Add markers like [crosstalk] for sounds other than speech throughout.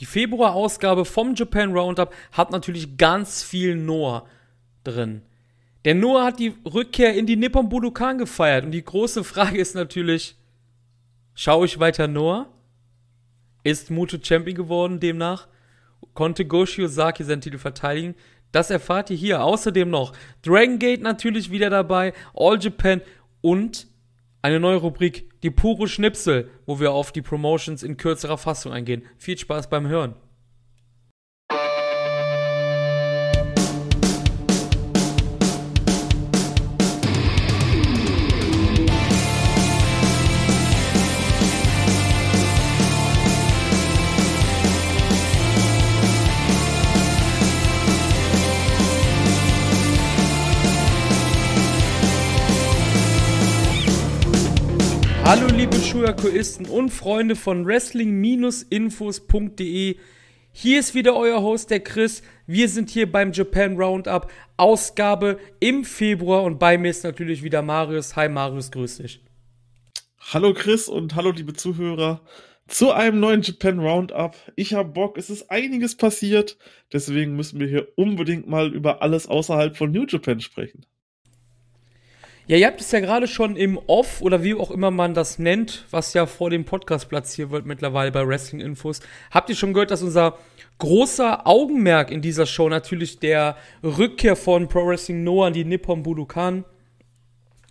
Die Februar-Ausgabe vom Japan Roundup hat natürlich ganz viel Noah drin. Der Noah hat die Rückkehr in die Nippon Budokan gefeiert. Und die große Frage ist natürlich, schaue ich weiter Noah? Ist Muto Champion geworden demnach? Konnte Goshi Ozaki seinen Titel verteidigen? Das erfahrt ihr hier. Außerdem noch Dragon Gate natürlich wieder dabei, All Japan und eine neue Rubrik, die pure Schnipsel, wo wir auf die Promotions in kürzerer Fassung eingehen. Viel Spaß beim Hören. Hallo liebe Schuyakuisten und Freunde von Wrestling-Infos.de. Hier ist wieder euer Host, der Chris. Wir sind hier beim Japan Roundup, Ausgabe im Februar und bei mir ist natürlich wieder Marius. Hi Marius, grüß dich. Hallo Chris und hallo liebe Zuhörer zu einem neuen Japan Roundup. Ich habe Bock, es ist einiges passiert, deswegen müssen wir hier unbedingt mal über alles außerhalb von New Japan sprechen. Ja, ihr habt es ja gerade schon im Off oder wie auch immer man das nennt, was ja vor dem Podcast platziert wird mittlerweile bei Wrestling Infos. Habt ihr schon gehört, dass unser großer Augenmerk in dieser Show natürlich der Rückkehr von Pro Wrestling Noah an die Nippon Budokan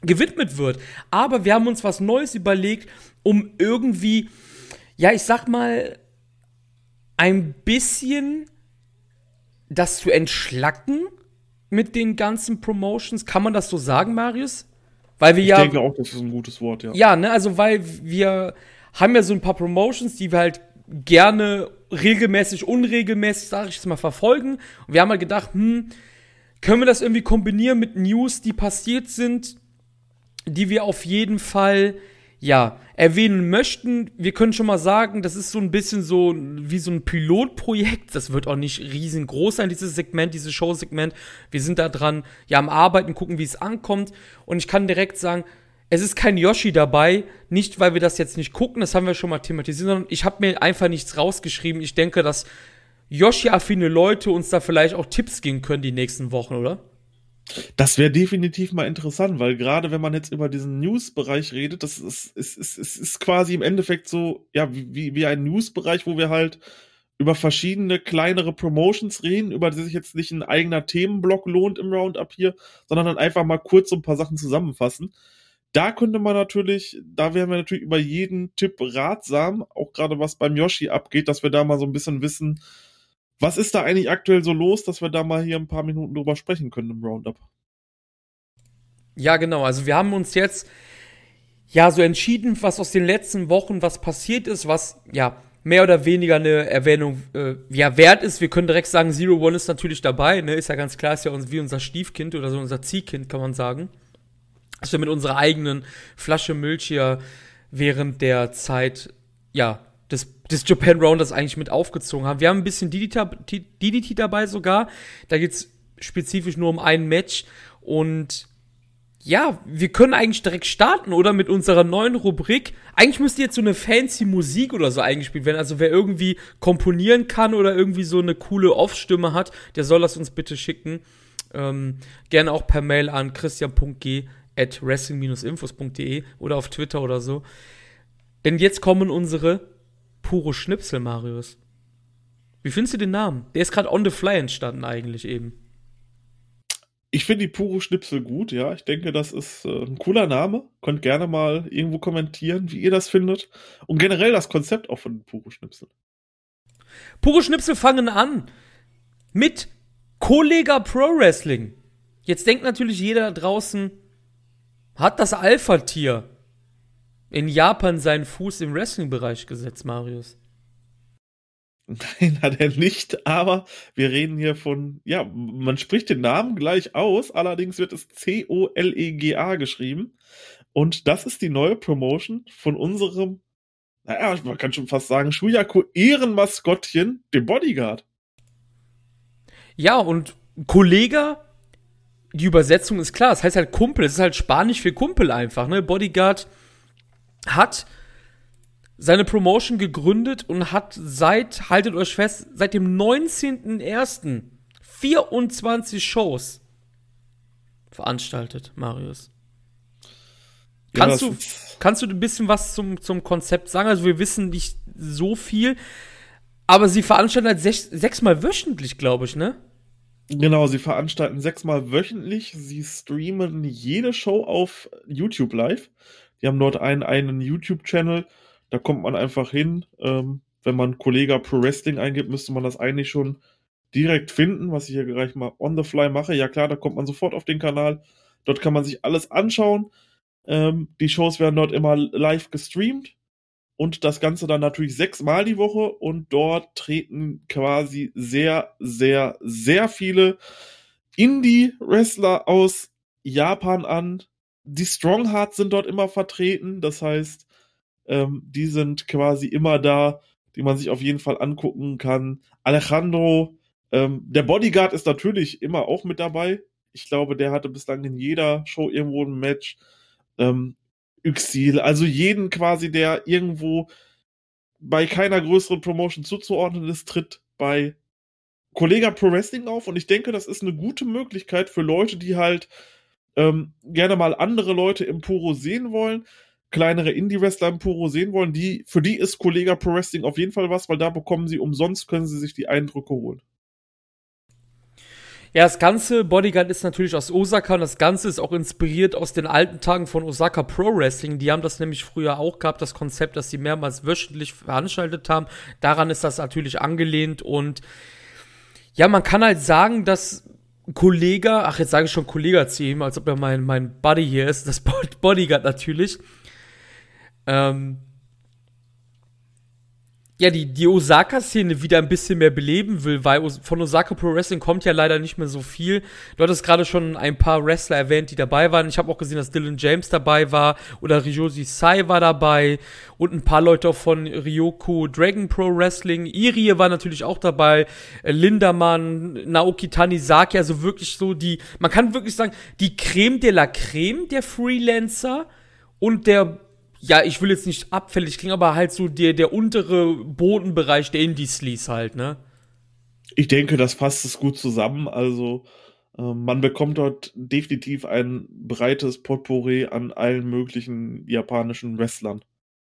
gewidmet wird. Aber wir haben uns was Neues überlegt, um irgendwie, ja, ich sag mal, ein bisschen das zu entschlacken mit den ganzen Promotions. Kann man das so sagen, Marius? Weil wir ich ja. Ich denke auch, das ist ein gutes Wort, ja. Ja, ne, also weil wir haben ja so ein paar Promotions, die wir halt gerne regelmäßig, unregelmäßig, sag ich jetzt mal, verfolgen. Und wir haben halt gedacht, hm, können wir das irgendwie kombinieren mit News, die passiert sind, die wir auf jeden Fall ja, erwähnen möchten. Wir können schon mal sagen, das ist so ein bisschen so wie so ein Pilotprojekt. Das wird auch nicht riesengroß sein, dieses Segment, dieses Showsegment. Wir sind da dran, ja, am Arbeiten, gucken, wie es ankommt. Und ich kann direkt sagen, es ist kein Yoshi dabei, nicht weil wir das jetzt nicht gucken, das haben wir schon mal thematisiert, sondern ich habe mir einfach nichts rausgeschrieben. Ich denke, dass Yoshi-affine Leute uns da vielleicht auch Tipps geben können die nächsten Wochen, oder? Das wäre definitiv mal interessant, weil gerade wenn man jetzt über diesen News-Bereich redet, das ist, ist, ist, ist, ist quasi im Endeffekt so, ja, wie, wie ein News-Bereich, wo wir halt über verschiedene kleinere Promotions reden, über die sich jetzt nicht ein eigener Themenblock lohnt im Roundup hier, sondern dann einfach mal kurz so ein paar Sachen zusammenfassen. Da könnte man natürlich, da wären wir natürlich über jeden Tipp ratsam, auch gerade was beim Yoshi abgeht, dass wir da mal so ein bisschen wissen, was ist da eigentlich aktuell so los, dass wir da mal hier ein paar Minuten drüber sprechen können im Roundup? Ja, genau. Also wir haben uns jetzt ja so entschieden, was aus den letzten Wochen was passiert ist, was ja mehr oder weniger eine Erwähnung äh, ja wert ist. Wir können direkt sagen, Zero One ist natürlich dabei, ne? Ist ja ganz klar, ist ja uns, wie unser Stiefkind oder so unser Ziehkind, kann man sagen. Dass wir mit unserer eigenen Flasche Milch hier während der Zeit ja des, des Japan Rounders eigentlich mit aufgezogen haben. Wir haben ein bisschen DDT, dabei sogar. Da geht's spezifisch nur um ein Match. Und ja, wir können eigentlich direkt starten, oder? Mit unserer neuen Rubrik. Eigentlich müsste jetzt so eine fancy Musik oder so eingespielt werden. Also wer irgendwie komponieren kann oder irgendwie so eine coole Off-Stimme hat, der soll das uns bitte schicken. Ähm, gerne auch per Mail an christian.g at wrestling-infos.de oder auf Twitter oder so. Denn jetzt kommen unsere pure Schnipsel, Marius. Wie findest du den Namen? Der ist gerade on the fly entstanden eigentlich eben. Ich finde die pure Schnipsel gut, ja. Ich denke, das ist äh, ein cooler Name. Könnt gerne mal irgendwo kommentieren, wie ihr das findet. Und generell das Konzept auch von pure Schnipsel. Pure Schnipsel fangen an mit Kollega Pro Wrestling. Jetzt denkt natürlich jeder da draußen, hat das Alpha-Tier in Japan seinen Fuß im Wrestling-Bereich gesetzt, Marius? Nein, hat er nicht, aber wir reden hier von, ja, man spricht den Namen gleich aus, allerdings wird es C-O-L-E-G-A geschrieben. Und das ist die neue Promotion von unserem, naja, man kann schon fast sagen, Shuyako Ehrenmaskottchen, dem Bodyguard. Ja, und Kollege, die Übersetzung ist klar, es das heißt halt Kumpel, es ist halt Spanisch für Kumpel einfach, ne? Bodyguard hat seine Promotion gegründet und hat seit, haltet euch fest, seit dem 19.01. 24 Shows veranstaltet, Marius. Ja, kannst, du, kannst du ein bisschen was zum, zum Konzept sagen? Also, wir wissen nicht so viel, aber sie veranstalten halt sech, sechsmal wöchentlich, glaube ich, ne? Genau, sie veranstalten sechsmal wöchentlich. Sie streamen jede Show auf YouTube live. Die haben dort einen, einen YouTube-Channel. Da kommt man einfach hin. Ähm, wenn man Kollega Pro Wrestling eingibt, müsste man das eigentlich schon direkt finden, was ich hier gleich mal on the fly mache. Ja klar, da kommt man sofort auf den Kanal. Dort kann man sich alles anschauen. Ähm, die Shows werden dort immer live gestreamt und das Ganze dann natürlich sechsmal die Woche und dort treten quasi sehr, sehr, sehr viele Indie-Wrestler aus Japan an. Die Stronghearts sind dort immer vertreten, das heißt, ähm, die sind quasi immer da, die man sich auf jeden Fall angucken kann. Alejandro, ähm, der Bodyguard ist natürlich immer auch mit dabei. Ich glaube, der hatte bislang in jeder Show irgendwo ein Match. Ähm, Yxil, also jeden quasi, der irgendwo bei keiner größeren Promotion zuzuordnen ist, tritt bei Kollega Pro Wrestling auf und ich denke, das ist eine gute Möglichkeit für Leute, die halt ähm, gerne mal andere Leute im Puro sehen wollen, kleinere Indie-Wrestler im Puro sehen wollen, die, für die ist Kollega Pro Wrestling auf jeden Fall was, weil da bekommen sie umsonst, können sie sich die Eindrücke holen. Ja, das ganze Bodyguard ist natürlich aus Osaka und das Ganze ist auch inspiriert aus den alten Tagen von Osaka Pro Wrestling. Die haben das nämlich früher auch gehabt, das Konzept, dass sie mehrmals wöchentlich veranstaltet haben. Daran ist das natürlich angelehnt und ja, man kann halt sagen, dass Kollege, ach, jetzt sage ich schon Kollege zu ihm, als ob er mein, mein Buddy hier ist, das Bodyguard natürlich. Ähm, ja, die, die Osaka-Szene wieder ein bisschen mehr beleben will, weil von Osaka Pro Wrestling kommt ja leider nicht mehr so viel. Du hattest gerade schon ein paar Wrestler erwähnt, die dabei waren. Ich habe auch gesehen, dass Dylan James dabei war oder Ryoji Sai war dabei und ein paar Leute von Ryoko Dragon Pro Wrestling. Irie war natürlich auch dabei, äh, Lindermann, Naoki Tanizaki, also wirklich so die, man kann wirklich sagen, die Creme de la Creme der Freelancer und der ja, ich will jetzt nicht abfällig klingen, aber halt so der, der untere Bodenbereich der Indie-Sleaze halt, ne? Ich denke, das passt es gut zusammen. Also, äh, man bekommt dort definitiv ein breites Potpourri an allen möglichen japanischen Wrestlern.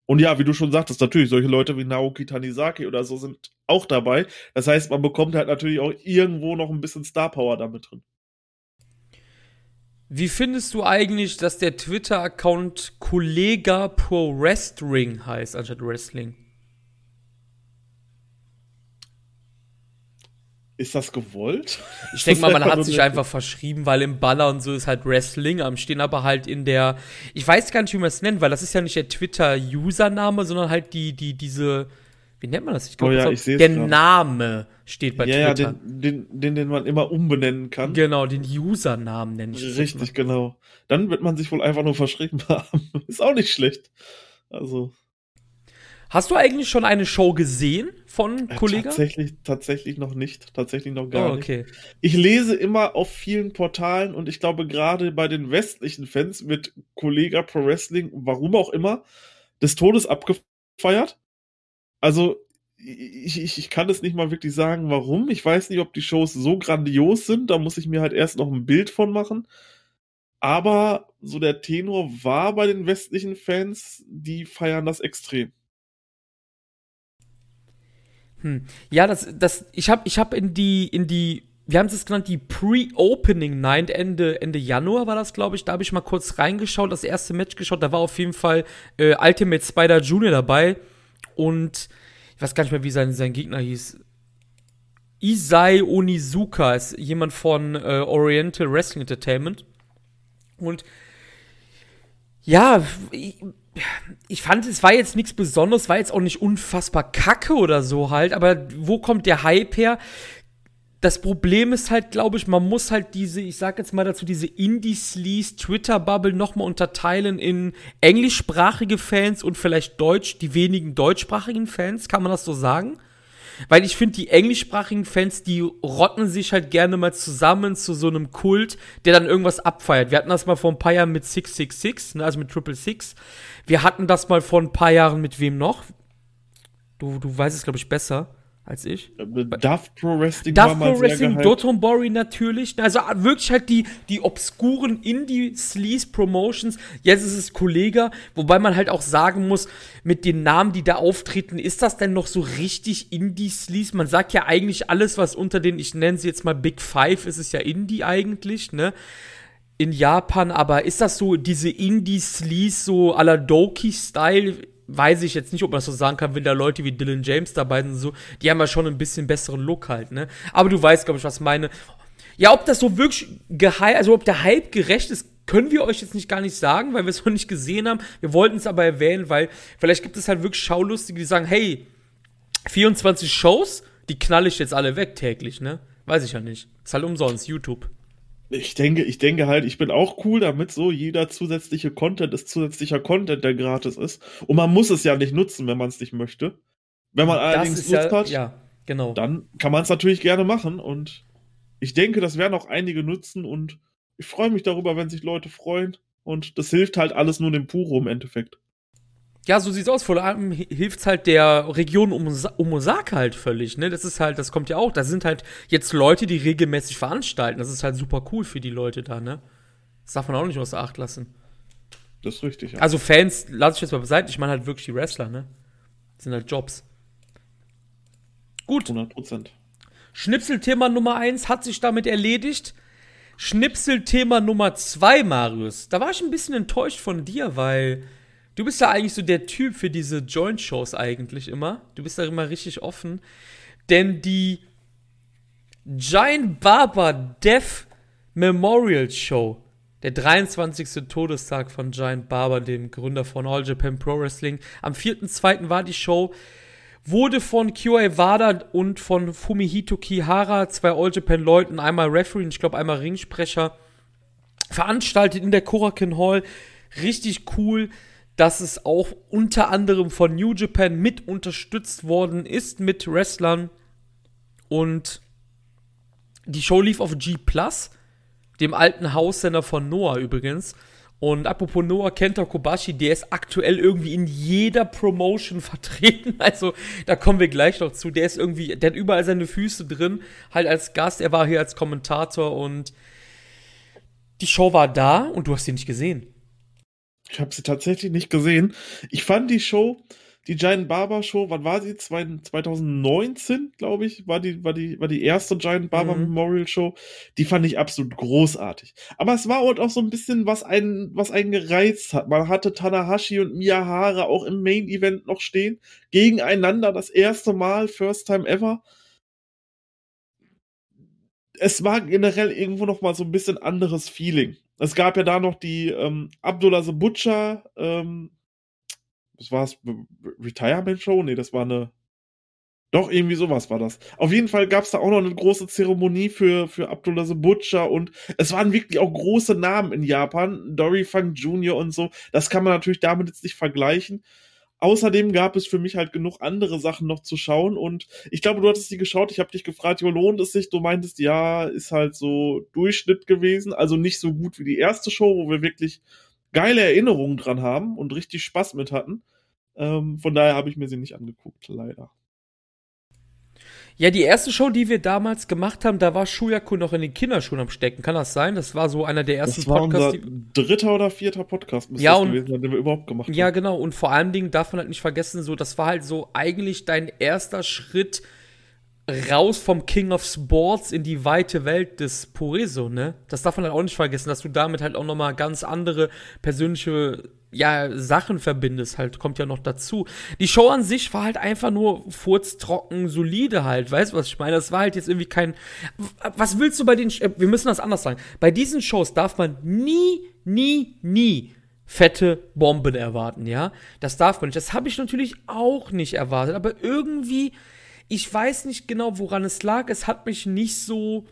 Und ja, wie du schon sagtest, natürlich, solche Leute wie Naoki Tanizaki oder so sind auch dabei. Das heißt, man bekommt halt natürlich auch irgendwo noch ein bisschen Star Power damit drin. Wie findest du eigentlich, dass der Twitter-Account Kollega Pro Wrestling heißt, anstatt Wrestling? Ist das gewollt? Ich denke mal, man hat [laughs] sich einfach verschrieben, weil im Baller und so ist halt Wrestling, am stehen aber halt in der, ich weiß gar nicht, wie man es nennt, weil das ist ja nicht der Twitter-Username, sondern halt die, die, diese, wie nennt man das? Ich glaube, oh ja, der grad. Name steht bei ja, Twitter. Ja, den, den, den, den man immer umbenennen kann. Genau, den Usernamen nenne ich. Richtig, genau. Dann wird man sich wohl einfach nur verschrieben [laughs] haben. Ist auch nicht schlecht. Also. Hast du eigentlich schon eine Show gesehen von äh, Kollegen? Tatsächlich, tatsächlich noch nicht. Tatsächlich noch gar oh, okay. nicht. Ich lese immer auf vielen Portalen und ich glaube, gerade bei den westlichen Fans wird Kollega Pro Wrestling, warum auch immer, des Todes abgefeiert also ich, ich, ich kann es nicht mal wirklich sagen, warum. Ich weiß nicht, ob die Shows so grandios sind. Da muss ich mir halt erst noch ein Bild von machen. Aber so der Tenor war bei den westlichen Fans, die feiern das extrem. Hm. Ja, das, das, ich habe ich hab in die, in die, wir haben es genannt, die Pre-Opening Night, Ende, Ende Januar war das, glaube ich. Da habe ich mal kurz reingeschaut, das erste Match geschaut. Da war auf jeden Fall äh, Ultimate Spider Junior dabei und ich weiß gar nicht mehr, wie sein, sein Gegner hieß. Isai Onizuka ist jemand von äh, Oriental Wrestling Entertainment. Und ja, ich, ich fand, es war jetzt nichts Besonderes, war jetzt auch nicht unfassbar kacke oder so halt, aber wo kommt der Hype her? Das Problem ist halt, glaube ich, man muss halt diese, ich sag jetzt mal dazu, diese Indie-Sleaze Twitter-Bubble nochmal unterteilen in englischsprachige Fans und vielleicht Deutsch, die wenigen deutschsprachigen Fans, kann man das so sagen? Weil ich finde, die englischsprachigen Fans, die rotten sich halt gerne mal zusammen zu so einem Kult, der dann irgendwas abfeiert. Wir hatten das mal vor ein paar Jahren mit 666, ne, also mit Triple Six. Wir hatten das mal vor ein paar Jahren mit wem noch? Du, du weißt es, glaube ich, besser als ich. Duff Pro Wrestling Duff Pro Wrestling, Dotonbori natürlich. Also wirklich halt die, die obskuren Indie-Sleaze-Promotions. Jetzt ist es Kollega, wobei man halt auch sagen muss, mit den Namen, die da auftreten, ist das denn noch so richtig Indie-Sleaze? Man sagt ja eigentlich alles, was unter den, ich nenne sie jetzt mal Big Five, ist es ja Indie eigentlich, ne? In Japan, aber ist das so diese Indie-Sleaze, so à la Doki-Style? Weiß ich jetzt nicht, ob man das so sagen kann, wenn da Leute wie Dylan James dabei sind, so, die haben ja schon ein bisschen besseren Look halt, ne? Aber du weißt, glaube ich, was meine. Ja, ob das so wirklich geheim, also ob der Hype gerecht ist, können wir euch jetzt nicht gar nicht sagen, weil wir es noch nicht gesehen haben. Wir wollten es aber erwähnen, weil vielleicht gibt es halt wirklich Schaulustige, die sagen, hey, 24 Shows, die knall ich jetzt alle weg täglich, ne? Weiß ich ja nicht. Ist halt umsonst, YouTube ich denke, ich denke halt, ich bin auch cool damit, so jeder zusätzliche Content ist zusätzlicher Content, der gratis ist. Und man muss es ja nicht nutzen, wenn man es nicht möchte. Wenn man allerdings Lust ja, hat, ja, genau. dann kann man es natürlich gerne machen. Und ich denke, das werden auch einige nutzen. Und ich freue mich darüber, wenn sich Leute freuen. Und das hilft halt alles nur dem Puro im Endeffekt. Ja, so sieht's aus. Vor allem hilft's halt der Region um, um Osaka halt völlig, ne? Das ist halt, das kommt ja auch. Da sind halt jetzt Leute, die regelmäßig veranstalten. Das ist halt super cool für die Leute da, ne? Das darf man auch nicht außer Acht lassen. Das ist richtig, ja. Also Fans, lass ich jetzt mal beiseite, ich meine halt wirklich die Wrestler, ne? Das sind halt Jobs. Gut. 100 Prozent. Schnipselthema Nummer 1 hat sich damit erledigt. Schnipselthema Nummer 2, Marius. Da war ich ein bisschen enttäuscht von dir, weil Du bist ja eigentlich so der Typ für diese Joint-Shows eigentlich immer. Du bist da immer richtig offen. Denn die Giant Barber Death Memorial Show, der 23. Todestag von Giant Barber, dem Gründer von All Japan Pro Wrestling, am 4.2. war die Show, wurde von QA Wada und von Fumihito Kihara, zwei All Japan Leuten, einmal Referee, ich glaube einmal Ringsprecher, veranstaltet in der Korakin Hall. Richtig cool dass es auch unter anderem von New Japan mit unterstützt worden ist mit Wrestlern. Und die Show lief auf G Plus, dem alten Haussender von Noah übrigens. Und apropos Noah Kenta Kobashi, der ist aktuell irgendwie in jeder Promotion [laughs] vertreten. Also, da kommen wir gleich noch zu. Der ist irgendwie, der hat überall seine Füße drin, halt als Gast. Er war hier als Kommentator und die Show war da und du hast sie nicht gesehen. Ich habe sie tatsächlich nicht gesehen. Ich fand die Show, die Giant Barber Show, wann war sie? 2019, glaube ich, war die, war die, war die erste Giant Barber mhm. Memorial Show. Die fand ich absolut großartig. Aber es war auch so ein bisschen, was einen, was einen gereizt hat. Man hatte Tanahashi und Miyahara auch im Main Event noch stehen. Gegeneinander das erste Mal, first time ever es war generell irgendwo noch mal so ein bisschen anderes Feeling. Es gab ja da noch die ähm, Abdullah the Butcher, ähm, was war es, Retirement Show? Nee, das war eine, doch, irgendwie sowas war das. Auf jeden Fall gab es da auch noch eine große Zeremonie für, für Abdullah the Butcher und es waren wirklich auch große Namen in Japan, Dory Funk Jr. und so. Das kann man natürlich damit jetzt nicht vergleichen. Außerdem gab es für mich halt genug andere Sachen noch zu schauen und ich glaube, du hattest die geschaut, ich habe dich gefragt, jo, lohnt es sich? Du meintest, ja, ist halt so Durchschnitt gewesen, also nicht so gut wie die erste Show, wo wir wirklich geile Erinnerungen dran haben und richtig Spaß mit hatten. Ähm, von daher habe ich mir sie nicht angeguckt, leider. Ja, die erste Show, die wir damals gemacht haben, da war Shuyaku noch in den Kinderschuhen am Stecken. Kann das sein? Das war so einer der ersten das war Podcasts. Unser dritter oder vierter Podcast ja, und, gewesen, den wir überhaupt gemacht haben. Ja, genau. Und vor allen Dingen darf man halt nicht vergessen, so, das war halt so eigentlich dein erster Schritt raus vom King of Sports in die weite Welt des Pureso, ne? Das darf man halt auch nicht vergessen, dass du damit halt auch nochmal ganz andere persönliche ja, Sachen verbindest, halt, kommt ja noch dazu. Die Show an sich war halt einfach nur furztrocken, solide halt, weißt du, was ich meine? Das war halt jetzt irgendwie kein. Was willst du bei den. Wir müssen das anders sagen. Bei diesen Shows darf man nie, nie, nie fette Bomben erwarten, ja? Das darf man nicht. Das habe ich natürlich auch nicht erwartet, aber irgendwie. Ich weiß nicht genau, woran es lag. Es hat mich nicht so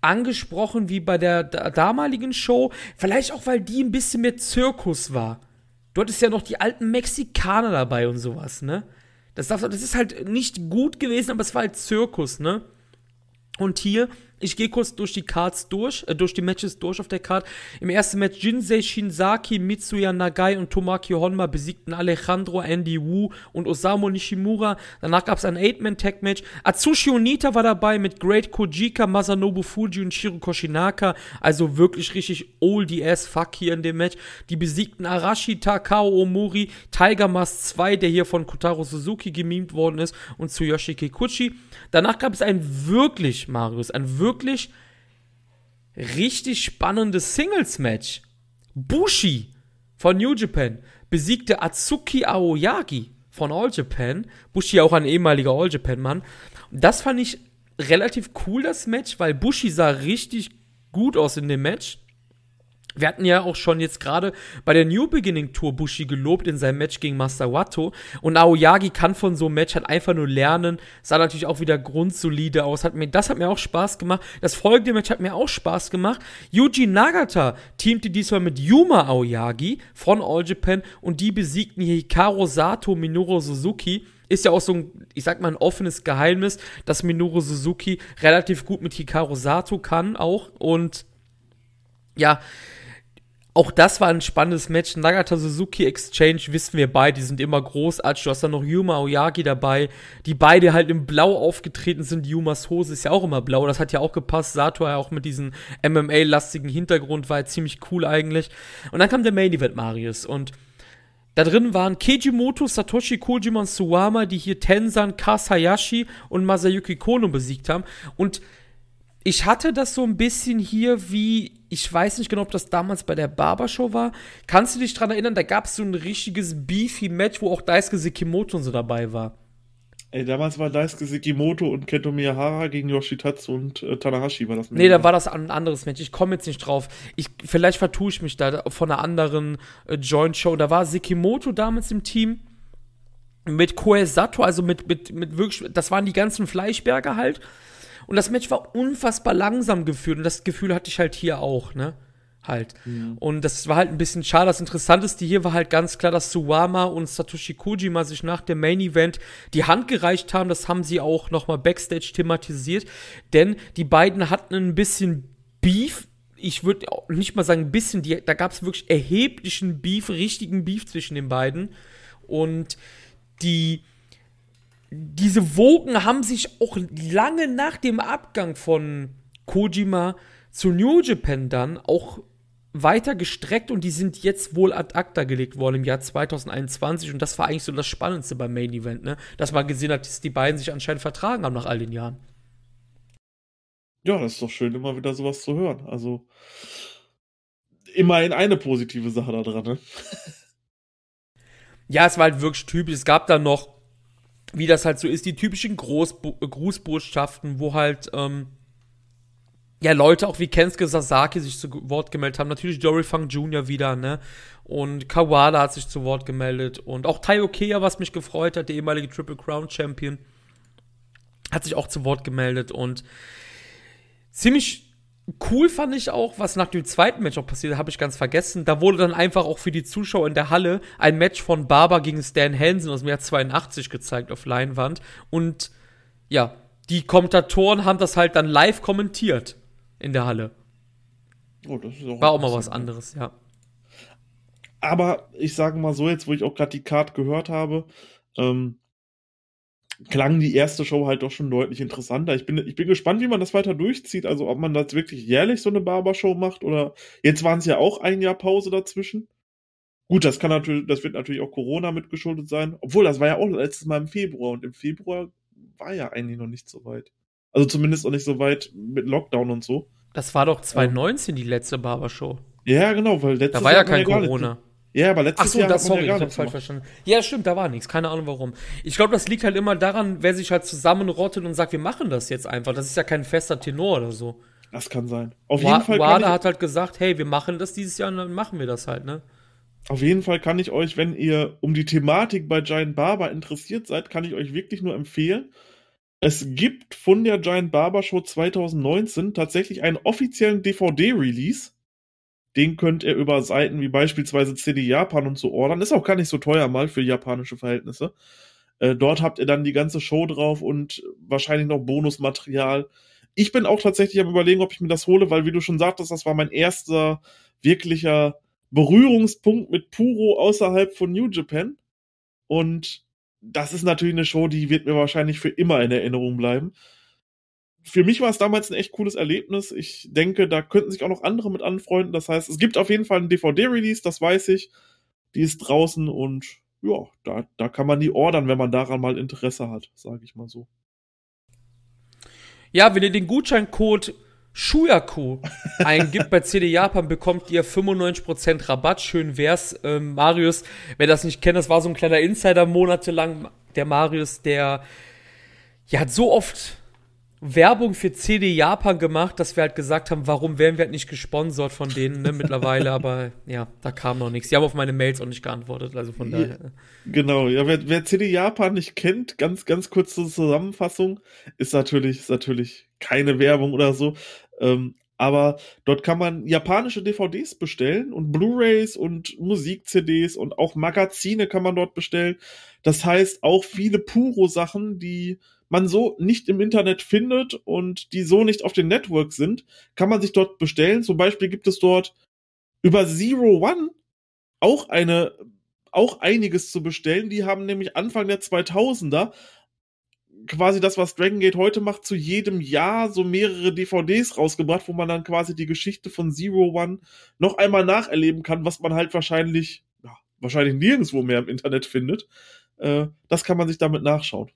angesprochen wie bei der damaligen Show. Vielleicht auch, weil die ein bisschen mehr Zirkus war. Du hattest ja noch die alten Mexikaner dabei und sowas, ne? Das, darf, das ist halt nicht gut gewesen, aber es war halt Zirkus, ne? Und hier ich gehe kurz durch die Cards durch, äh, durch die Matches durch auf der Card. Im ersten Match Jinsei Shinzaki, Mitsuya Nagai und Tomaki Honma besiegten Alejandro Andy Wu und Osamu Nishimura. Danach gab es ein Eight-Man-Tag-Match. Atsushi Onita war dabei mit Great Kojika, Masanobu Fuji und Shiro Koshinaka. Also wirklich richtig oldie ass fuck hier in dem Match. Die besiegten Arashi, Takao Omori, Tiger Mask 2, der hier von Kotaro Suzuki gemimt worden ist, und Tsuyoshi Kikuchi. Danach gab es ein wirklich, Marius, ein wirklich wirklich richtig spannendes Singles-Match. Bushi von New Japan besiegte Atsuki Aoyagi von All Japan. Bushi auch ein ehemaliger All Japan-Mann. Das fand ich relativ cool, das Match, weil Bushi sah richtig gut aus in dem Match. Wir hatten ja auch schon jetzt gerade bei der New Beginning Tour Bushi gelobt in seinem Match gegen Master Wato. Und Aoyagi kann von so einem Match halt einfach nur lernen. Sah natürlich auch wieder grundsolide aus. Hat mir, das hat mir auch Spaß gemacht. Das folgende Match hat mir auch Spaß gemacht. Yuji Nagata teamte diesmal mit Yuma Aoyagi von All Japan und die besiegten hier Hikaru Sato, Minoru Suzuki ist ja auch so ein, ich sag mal, ein offenes Geheimnis, dass Minoru Suzuki relativ gut mit Hikaru Sato kann auch und ja, auch das war ein spannendes Match. Nagata Suzuki Exchange, wissen wir beide, die sind immer großartig. Du hast dann noch Yuma Oyagi dabei, die beide halt in Blau aufgetreten sind. Yumas Hose ist ja auch immer blau, das hat ja auch gepasst. Sato ja auch mit diesem MMA-lastigen Hintergrund war ja ziemlich cool eigentlich. Und dann kam der Main Event Marius und da drin waren Kejimoto, Satoshi Kojima und Suwama, die hier Tensan, Kaz Hayashi und Masayuki Kono besiegt haben. Und ich hatte das so ein bisschen hier wie, ich weiß nicht genau, ob das damals bei der Barbershow war. Kannst du dich daran erinnern, da gab es so ein richtiges Beefy-Match, wo auch Daisuke Sekimoto und so dabei war. Ey, damals war Daisuke Sekimoto und Kento Miyahara gegen Yoshitatsu und äh, Tanahashi war das. Nee, da war das ein anderes Match. Ich komme jetzt nicht drauf. Ich, vielleicht vertue ich mich da von einer anderen äh, Joint-Show. Da war Sekimoto damals im Team mit Koesato, also mit, mit, mit wirklich, das waren die ganzen Fleischberger halt. Und das Match war unfassbar langsam geführt. Und das Gefühl hatte ich halt hier auch, ne? Halt. Ja. Und das war halt ein bisschen schade. Das Interessanteste hier war halt ganz klar, dass Suwama und Satoshi Kojima sich nach dem Main Event die Hand gereicht haben. Das haben sie auch nochmal backstage thematisiert. Denn die beiden hatten ein bisschen Beef ich würde nicht mal sagen ein bisschen, die, da gab es wirklich erheblichen Beef, richtigen Beef zwischen den beiden. Und die diese Wogen haben sich auch lange nach dem Abgang von Kojima zu New Japan dann auch weiter gestreckt und die sind jetzt wohl ad acta gelegt worden im Jahr 2021 und das war eigentlich so das Spannendste beim Main Event, ne? Dass man gesehen hat, dass die beiden sich anscheinend vertragen haben nach all den Jahren. Ja, das ist doch schön, immer wieder sowas zu hören. Also immerhin eine positive Sache da dran, ne? ja, es war halt wirklich typisch. Es gab dann noch wie das halt so ist, die typischen Großbo Grußbotschaften, wo halt, ähm, ja, Leute auch wie Kensuke Sasaki sich zu Wort gemeldet haben. Natürlich Dory Funk Jr. wieder, ne? Und Kawada hat sich zu Wort gemeldet. Und auch Tai Okea, was mich gefreut hat, der ehemalige Triple Crown Champion, hat sich auch zu Wort gemeldet. Und ziemlich Cool fand ich auch, was nach dem zweiten Match auch passiert, habe ich ganz vergessen. Da wurde dann einfach auch für die Zuschauer in der Halle ein Match von Barber gegen Stan Hansen aus dem Jahr 82 gezeigt auf Leinwand. Und ja, die Kommentatoren haben das halt dann live kommentiert in der Halle. Oh, das ist auch War auch mal was anderes, ja. Aber ich sage mal so, jetzt wo ich auch gerade die Card gehört habe, ähm, klang die erste Show halt doch schon deutlich interessanter. Ich bin, ich bin gespannt, wie man das weiter durchzieht. Also ob man das wirklich jährlich so eine Barbershow macht oder jetzt waren es ja auch ein Jahr Pause dazwischen. Gut, das kann natürlich, das wird natürlich auch Corona mitgeschuldet sein. Obwohl, das war ja auch letztes Mal im Februar und im Februar war ja eigentlich noch nicht so weit. Also zumindest noch nicht so weit mit Lockdown und so. Das war doch 2019 ähm, die letzte Barbershow. Ja, genau, weil letztes Da war ja kein Corona. Ja, aber letztes Ach so, Jahr das, sorry, ja ich hab's falsch verstanden. Ja, stimmt, da war nichts. Keine Ahnung warum. Ich glaube, das liegt halt immer daran, wer sich halt zusammenrottet und sagt, wir machen das jetzt einfach. Das ist ja kein fester Tenor oder so. Das kann sein. Auf Wa jeden Fall. Wada hat halt gesagt, hey, wir machen das dieses Jahr und dann machen wir das halt, ne? Auf jeden Fall kann ich euch, wenn ihr um die Thematik bei Giant Barber interessiert seid, kann ich euch wirklich nur empfehlen. Es gibt von der Giant Barber Show 2019 tatsächlich einen offiziellen DVD-Release den könnt ihr über Seiten wie beispielsweise CD Japan und so ordern. Ist auch gar nicht so teuer mal für japanische Verhältnisse. Äh, dort habt ihr dann die ganze Show drauf und wahrscheinlich noch Bonusmaterial. Ich bin auch tatsächlich am überlegen, ob ich mir das hole, weil wie du schon sagtest, das war mein erster wirklicher Berührungspunkt mit Puro außerhalb von New Japan. Und das ist natürlich eine Show, die wird mir wahrscheinlich für immer in Erinnerung bleiben. Für mich war es damals ein echt cooles Erlebnis. Ich denke, da könnten sich auch noch andere mit anfreunden. Das heißt, es gibt auf jeden Fall einen DVD-Release, das weiß ich. Die ist draußen und ja, da, da kann man die ordern, wenn man daran mal Interesse hat, sage ich mal so. Ja, wenn ihr den Gutscheincode Shuyaku [laughs] eingibt bei CD Japan, bekommt ihr 95% Rabatt. Schön wär's. Ähm, Marius, wer das nicht kennt, das war so ein kleiner Insider monatelang. Der Marius, der ja hat so oft Werbung für CD Japan gemacht, dass wir halt gesagt haben, warum werden wir halt nicht gesponsert von denen ne, mittlerweile, [laughs] aber ja, da kam noch nichts. Die haben auf meine Mails auch nicht geantwortet, also von daher. Ja, genau, ja, wer, wer, CD Japan nicht kennt, ganz, ganz kurz zur Zusammenfassung, ist natürlich, ist natürlich keine Werbung oder so, ähm, aber dort kann man japanische DVDs bestellen und Blu-rays und Musik-CDs und auch Magazine kann man dort bestellen. Das heißt auch viele Puro-Sachen, die man so nicht im Internet findet und die so nicht auf den Networks sind, kann man sich dort bestellen. Zum Beispiel gibt es dort über Zero One auch eine, auch einiges zu bestellen. Die haben nämlich Anfang der 2000er quasi das, was Dragon Gate heute macht, zu jedem Jahr so mehrere DVDs rausgebracht, wo man dann quasi die Geschichte von Zero One noch einmal nacherleben kann, was man halt wahrscheinlich, ja, wahrscheinlich nirgendwo mehr im Internet findet. Äh, das kann man sich damit nachschauen.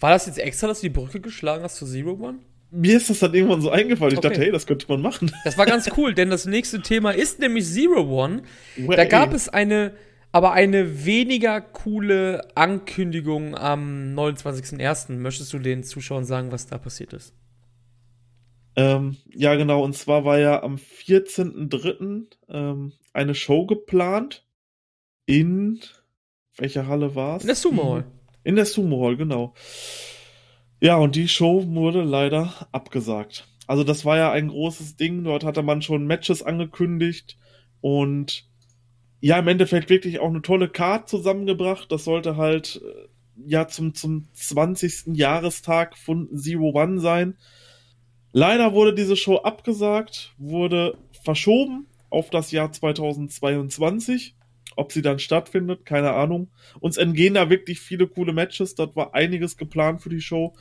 War das jetzt extra, dass du die Brücke geschlagen hast zu Zero One? Mir ist das dann irgendwann so eingefallen. Ich okay. dachte, hey, das könnte man machen. Das war ganz cool, denn das nächste Thema ist nämlich Zero One. Way. Da gab es eine, aber eine weniger coole Ankündigung am 29.01. Möchtest du den Zuschauern sagen, was da passiert ist? Ähm, ja, genau. Und zwar war ja am 14.03. Ähm, eine Show geplant in welcher Halle war es? In der Sumo Hall. In der Sumo Hall, genau. Ja, und die Show wurde leider abgesagt. Also das war ja ein großes Ding. Dort hatte man schon Matches angekündigt und ja, im Endeffekt wirklich auch eine tolle Card zusammengebracht. Das sollte halt äh, ja zum, zum 20. Jahrestag von Zero One sein. Leider wurde diese Show abgesagt, wurde verschoben auf das Jahr 2022. Ob sie dann stattfindet, keine Ahnung. Uns entgehen da wirklich viele coole Matches. Dort war einiges geplant für die Show.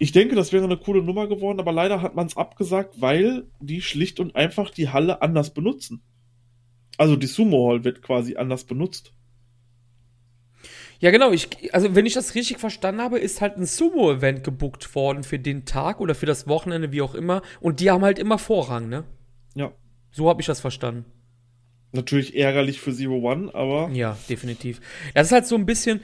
Ich denke, das wäre eine coole Nummer geworden, aber leider hat man es abgesagt, weil die schlicht und einfach die Halle anders benutzen. Also die Sumo Hall wird quasi anders benutzt. Ja, genau. Ich, also, wenn ich das richtig verstanden habe, ist halt ein Sumo-Event gebucht worden für den Tag oder für das Wochenende, wie auch immer. Und die haben halt immer Vorrang, ne? Ja. So habe ich das verstanden. Natürlich ärgerlich für Zero One, aber. Ja, definitiv. Das ist halt so ein bisschen.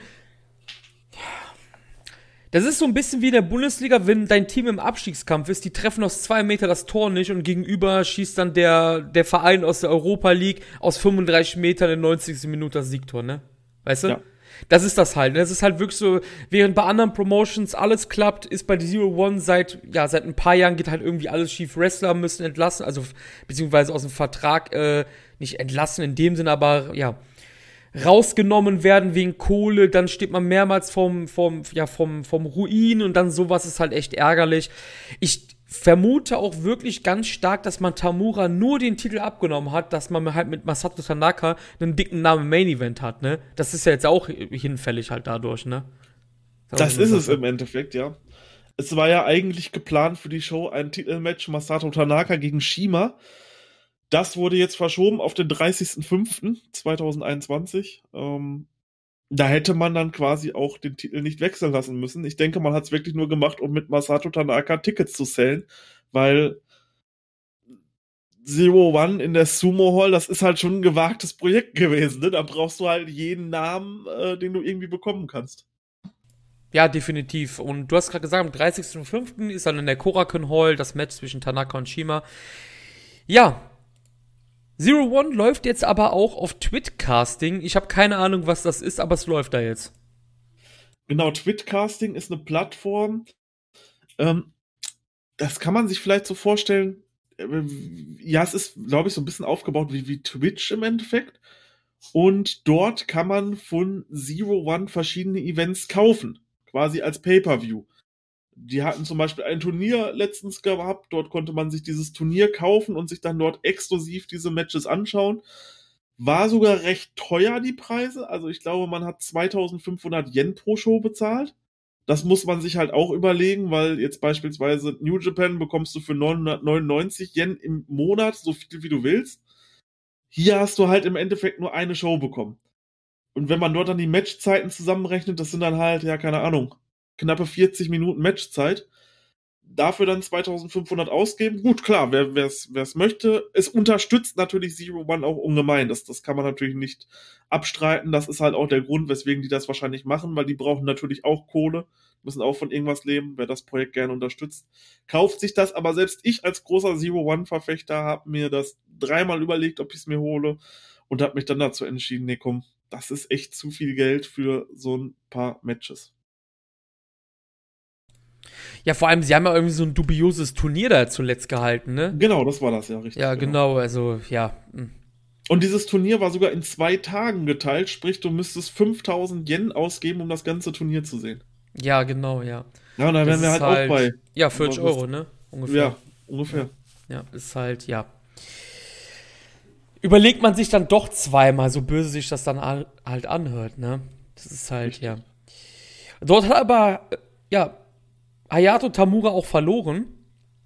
Das ist so ein bisschen wie in der Bundesliga, wenn dein Team im Abstiegskampf ist, die treffen aus zwei Meter das Tor nicht und gegenüber schießt dann der, der Verein aus der Europa League aus 35 Metern in 90. Minute das Siegtor, ne? Weißt du? Ja. Das ist das halt. Das ist halt wirklich so, während bei anderen Promotions alles klappt, ist bei Zero One seit, ja, seit ein paar Jahren geht halt irgendwie alles schief. Wrestler müssen entlassen, also beziehungsweise aus dem Vertrag äh, nicht entlassen in dem Sinne, aber ja, rausgenommen werden wegen Kohle, dann steht man mehrmals vom, vom, ja, vom, vom Ruin und dann sowas ist halt echt ärgerlich. Ich vermute auch wirklich ganz stark, dass man Tamura nur den Titel abgenommen hat, dass man halt mit Masato Tanaka einen dicken Namen Main Event hat, ne? Das ist ja jetzt auch hinfällig halt dadurch, ne? Das, das ist es im Endeffekt, ja. Es war ja eigentlich geplant für die Show ein Titelmatch Masato Tanaka gegen Shima. Das wurde jetzt verschoben auf den 30.05.2021. Ähm, da hätte man dann quasi auch den Titel nicht wechseln lassen müssen. Ich denke, man hat es wirklich nur gemacht, um mit Masato Tanaka Tickets zu sellen, weil Zero One in der Sumo Hall, das ist halt schon ein gewagtes Projekt gewesen. Ne? Da brauchst du halt jeden Namen, äh, den du irgendwie bekommen kannst. Ja, definitiv. Und du hast gerade gesagt, am 30.05. ist dann in der Korakuen Hall das Match zwischen Tanaka und Shima. Ja, Zero One läuft jetzt aber auch auf Twitcasting. Ich habe keine Ahnung, was das ist, aber es läuft da jetzt. Genau, Twitcasting ist eine Plattform. Ähm, das kann man sich vielleicht so vorstellen. Äh, ja, es ist, glaube ich, so ein bisschen aufgebaut wie, wie Twitch im Endeffekt. Und dort kann man von Zero One verschiedene Events kaufen. Quasi als Pay-Per-View. Die hatten zum Beispiel ein Turnier letztens gehabt. Dort konnte man sich dieses Turnier kaufen und sich dann dort exklusiv diese Matches anschauen. War sogar recht teuer, die Preise. Also ich glaube, man hat 2500 Yen pro Show bezahlt. Das muss man sich halt auch überlegen, weil jetzt beispielsweise New Japan bekommst du für 999 Yen im Monat so viel wie du willst. Hier hast du halt im Endeffekt nur eine Show bekommen. Und wenn man dort dann die Matchzeiten zusammenrechnet, das sind dann halt, ja, keine Ahnung, knappe 40 Minuten Matchzeit. Dafür dann 2500 ausgeben. Gut, klar, wer es möchte. Es unterstützt natürlich Zero One auch ungemein. Das, das kann man natürlich nicht abstreiten. Das ist halt auch der Grund, weswegen die das wahrscheinlich machen, weil die brauchen natürlich auch Kohle müssen auch von irgendwas leben, wer das Projekt gerne unterstützt, kauft sich das. Aber selbst ich als großer Zero-One-Verfechter habe mir das dreimal überlegt, ob ich es mir hole und habe mich dann dazu entschieden, nee, komm, das ist echt zu viel Geld für so ein paar Matches. Ja, vor allem, sie haben ja irgendwie so ein dubioses Turnier da zuletzt gehalten, ne? Genau, das war das ja richtig. Ja, genau, genau also, ja. Hm. Und dieses Turnier war sogar in zwei Tagen geteilt, sprich, du müsstest 5000 Yen ausgeben, um das ganze Turnier zu sehen. Ja, genau, ja. Ja, und da wären wir halt, halt, auch bei. Ja, 40 Euro, ne? Ungefähr. Ja, ungefähr. Ja, ist halt, ja. Überlegt man sich dann doch zweimal, so böse sich das dann halt anhört, ne? Das ist halt, Richtig. ja. Dort hat aber, ja, Hayato Tamura auch verloren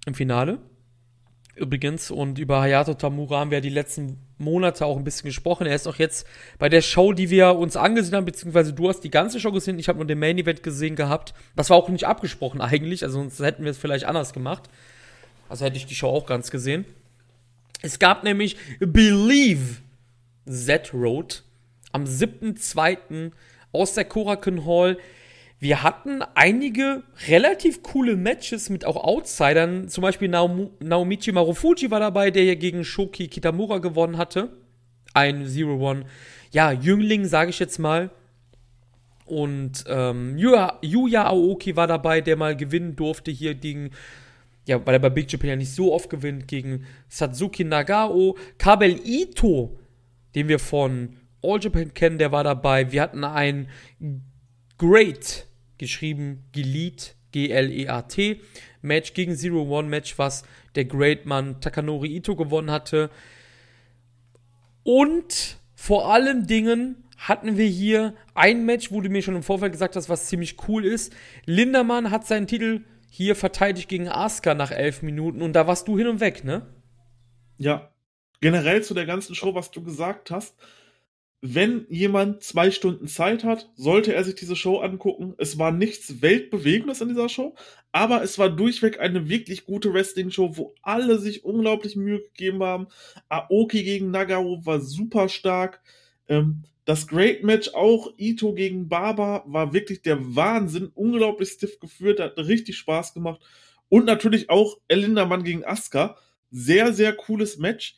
im Finale. Übrigens, und über Hayato Tamura haben wir die letzten Monate auch ein bisschen gesprochen. Er ist auch jetzt bei der Show, die wir uns angesehen haben, beziehungsweise du hast die ganze Show gesehen, ich habe nur den Main Event gesehen gehabt. Das war auch nicht abgesprochen eigentlich, also sonst hätten wir es vielleicht anders gemacht. Also hätte ich die Show auch ganz gesehen. Es gab nämlich Believe Z Road am 7.2. aus der Korakuen Hall wir hatten einige relativ coole Matches mit auch Outsidern. Zum Beispiel Naomichi Marufuji war dabei, der hier gegen Shoki Kitamura gewonnen hatte. Ein Zero-One. Ja, Jüngling, sage ich jetzt mal. Und ähm, Yuya, Yuya Aoki war dabei, der mal gewinnen durfte hier gegen, ja, weil er bei Big Japan ja nicht so oft gewinnt, gegen Satsuki Nagao. Kabel Ito, den wir von All Japan kennen, der war dabei. Wir hatten ein Great geschrieben Gilead, G-L-E-A-T, Match gegen Zero One Match, was der Great Mann Takanori Ito gewonnen hatte. Und vor allen Dingen hatten wir hier ein Match, wo du mir schon im Vorfeld gesagt hast, was ziemlich cool ist. Lindermann hat seinen Titel hier verteidigt gegen Asuka nach elf Minuten und da warst du hin und weg, ne? Ja. Generell zu der ganzen Show, was du gesagt hast, wenn jemand zwei Stunden Zeit hat, sollte er sich diese Show angucken. Es war nichts Weltbewegendes in dieser Show, aber es war durchweg eine wirklich gute Wrestling-Show, wo alle sich unglaublich Mühe gegeben haben. Aoki gegen Nagao war super stark. Ähm, das Great Match auch, Ito gegen Baba, war wirklich der Wahnsinn. Unglaublich stiff geführt, hat richtig Spaß gemacht. Und natürlich auch Elindermann gegen Asuka. Sehr, sehr cooles Match.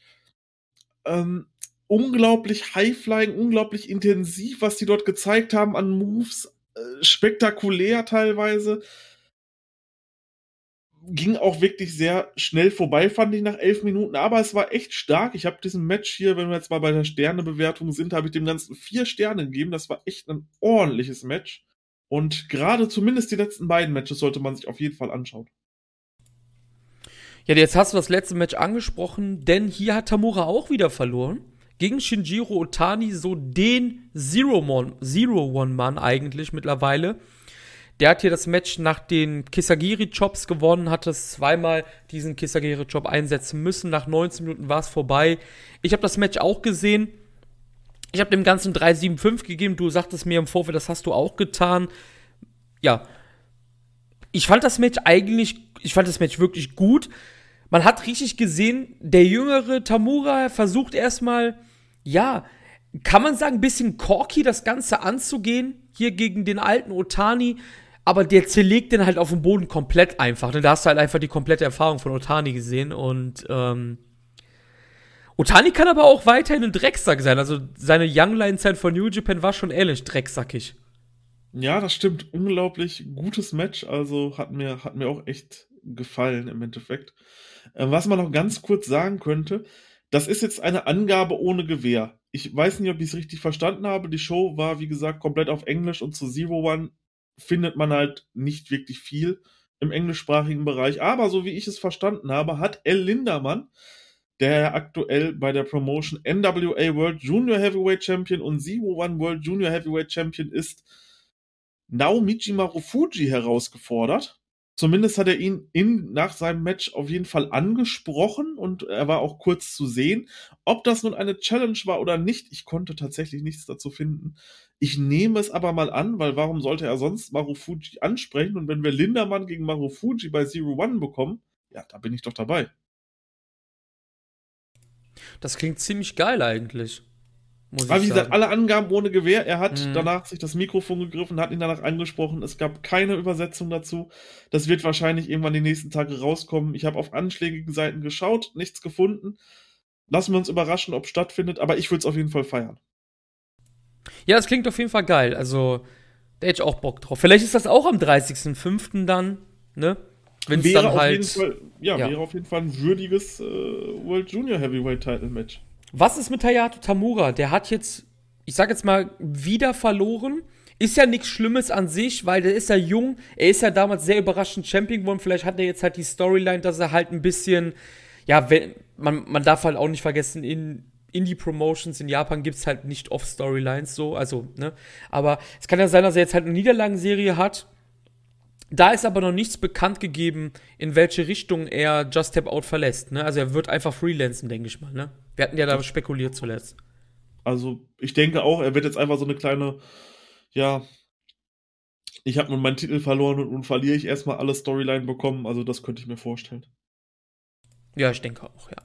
Ähm, unglaublich high-flying, unglaublich intensiv, was die dort gezeigt haben an Moves. Äh, spektakulär teilweise. Ging auch wirklich sehr schnell vorbei, fand ich nach elf Minuten. Aber es war echt stark. Ich habe diesem Match hier, wenn wir jetzt mal bei der Sternebewertung sind, habe ich dem Ganzen vier Sterne gegeben. Das war echt ein ordentliches Match. Und gerade zumindest die letzten beiden Matches sollte man sich auf jeden Fall anschauen. Ja, jetzt hast du das letzte Match angesprochen, denn hier hat Tamura auch wieder verloren gegen Shinjiro Otani so den Zero-One-Mann eigentlich mittlerweile. Der hat hier das Match nach den Kisagiri-Chops gewonnen, hat es zweimal diesen Kisagiri-Chop einsetzen müssen. Nach 19 Minuten war es vorbei. Ich habe das Match auch gesehen. Ich habe dem Ganzen 3,75 gegeben. Du sagtest mir im Vorfeld, das hast du auch getan. Ja. Ich fand das Match eigentlich, ich fand das Match wirklich gut. Man hat richtig gesehen, der jüngere Tamura versucht erstmal ja, kann man sagen, ein bisschen corky das Ganze anzugehen, hier gegen den alten Otani, aber der zerlegt den halt auf dem Boden komplett einfach. Ne? Da hast du halt einfach die komplette Erfahrung von Otani gesehen und ähm, Otani kann aber auch weiterhin ein Drecksack sein. Also seine Youngline-Zeit von New Japan war schon ehrlich drecksackig. Ja, das stimmt. Unglaublich gutes Match. Also hat mir, hat mir auch echt gefallen im Endeffekt. Äh, was man noch ganz kurz sagen könnte, Das ist jetzt eine Angabe ohne Gewehr. Ich weiß nicht, ob ich es richtig verstanden habe. Die Show war, wie gesagt, komplett auf Englisch und zu Zero One findet man halt nicht wirklich viel im englischsprachigen Bereich. Aber so wie ich es verstanden habe, hat El Lindermann, der aktuell bei der Promotion NWA World Junior Heavyweight Champion und Zero One World Junior Heavyweight Champion ist, Naomichi Marufuji herausgefordert. Zumindest hat er ihn in, nach seinem Match auf jeden Fall angesprochen und er war auch kurz zu sehen. Ob das nun eine Challenge war oder nicht, ich konnte tatsächlich nichts dazu finden. Ich nehme es aber mal an, weil warum sollte er sonst Marufuji ansprechen? Und wenn wir Lindermann gegen Marufuji bei Zero One bekommen, ja, da bin ich doch dabei. Das klingt ziemlich geil eigentlich. Muss Aber wie gesagt, alle Angaben ohne Gewehr. Er hat mhm. danach sich das Mikrofon gegriffen, hat ihn danach angesprochen. Es gab keine Übersetzung dazu. Das wird wahrscheinlich irgendwann die nächsten Tage rauskommen. Ich habe auf anschlägigen Seiten geschaut, nichts gefunden. Lassen wir uns überraschen, ob es stattfindet, aber ich würde es auf jeden Fall feiern. Ja, es klingt auf jeden Fall geil. Also, da hätte ich auch Bock drauf. Vielleicht ist das auch am 30.05. dann, ne? Wenn es dann halt. Fall, ja, ja, wäre auf jeden Fall ein würdiges äh, World Junior Heavyweight Title Match. Was ist mit Hayato Tamura? Der hat jetzt, ich sag jetzt mal, wieder verloren. Ist ja nichts Schlimmes an sich, weil der ist ja jung. Er ist ja damals sehr überraschend Champion geworden. Vielleicht hat er jetzt halt die Storyline, dass er halt ein bisschen, ja, wenn, man, man darf halt auch nicht vergessen, in Indie-Promotions in Japan gibt es halt nicht oft Storylines so, also, ne. Aber es kann ja sein, dass er jetzt halt eine Niederlagenserie hat. Da ist aber noch nichts bekannt gegeben, in welche Richtung er Just Tap Out verlässt, ne. Also er wird einfach freelancen, denke ich mal, ne. Wir hatten ja da spekuliert zuletzt. Also, ich denke auch, er wird jetzt einfach so eine kleine, ja, ich habe nun meinen Titel verloren und nun verliere ich erstmal alle Storyline bekommen. Also, das könnte ich mir vorstellen. Ja, ich denke auch, ja.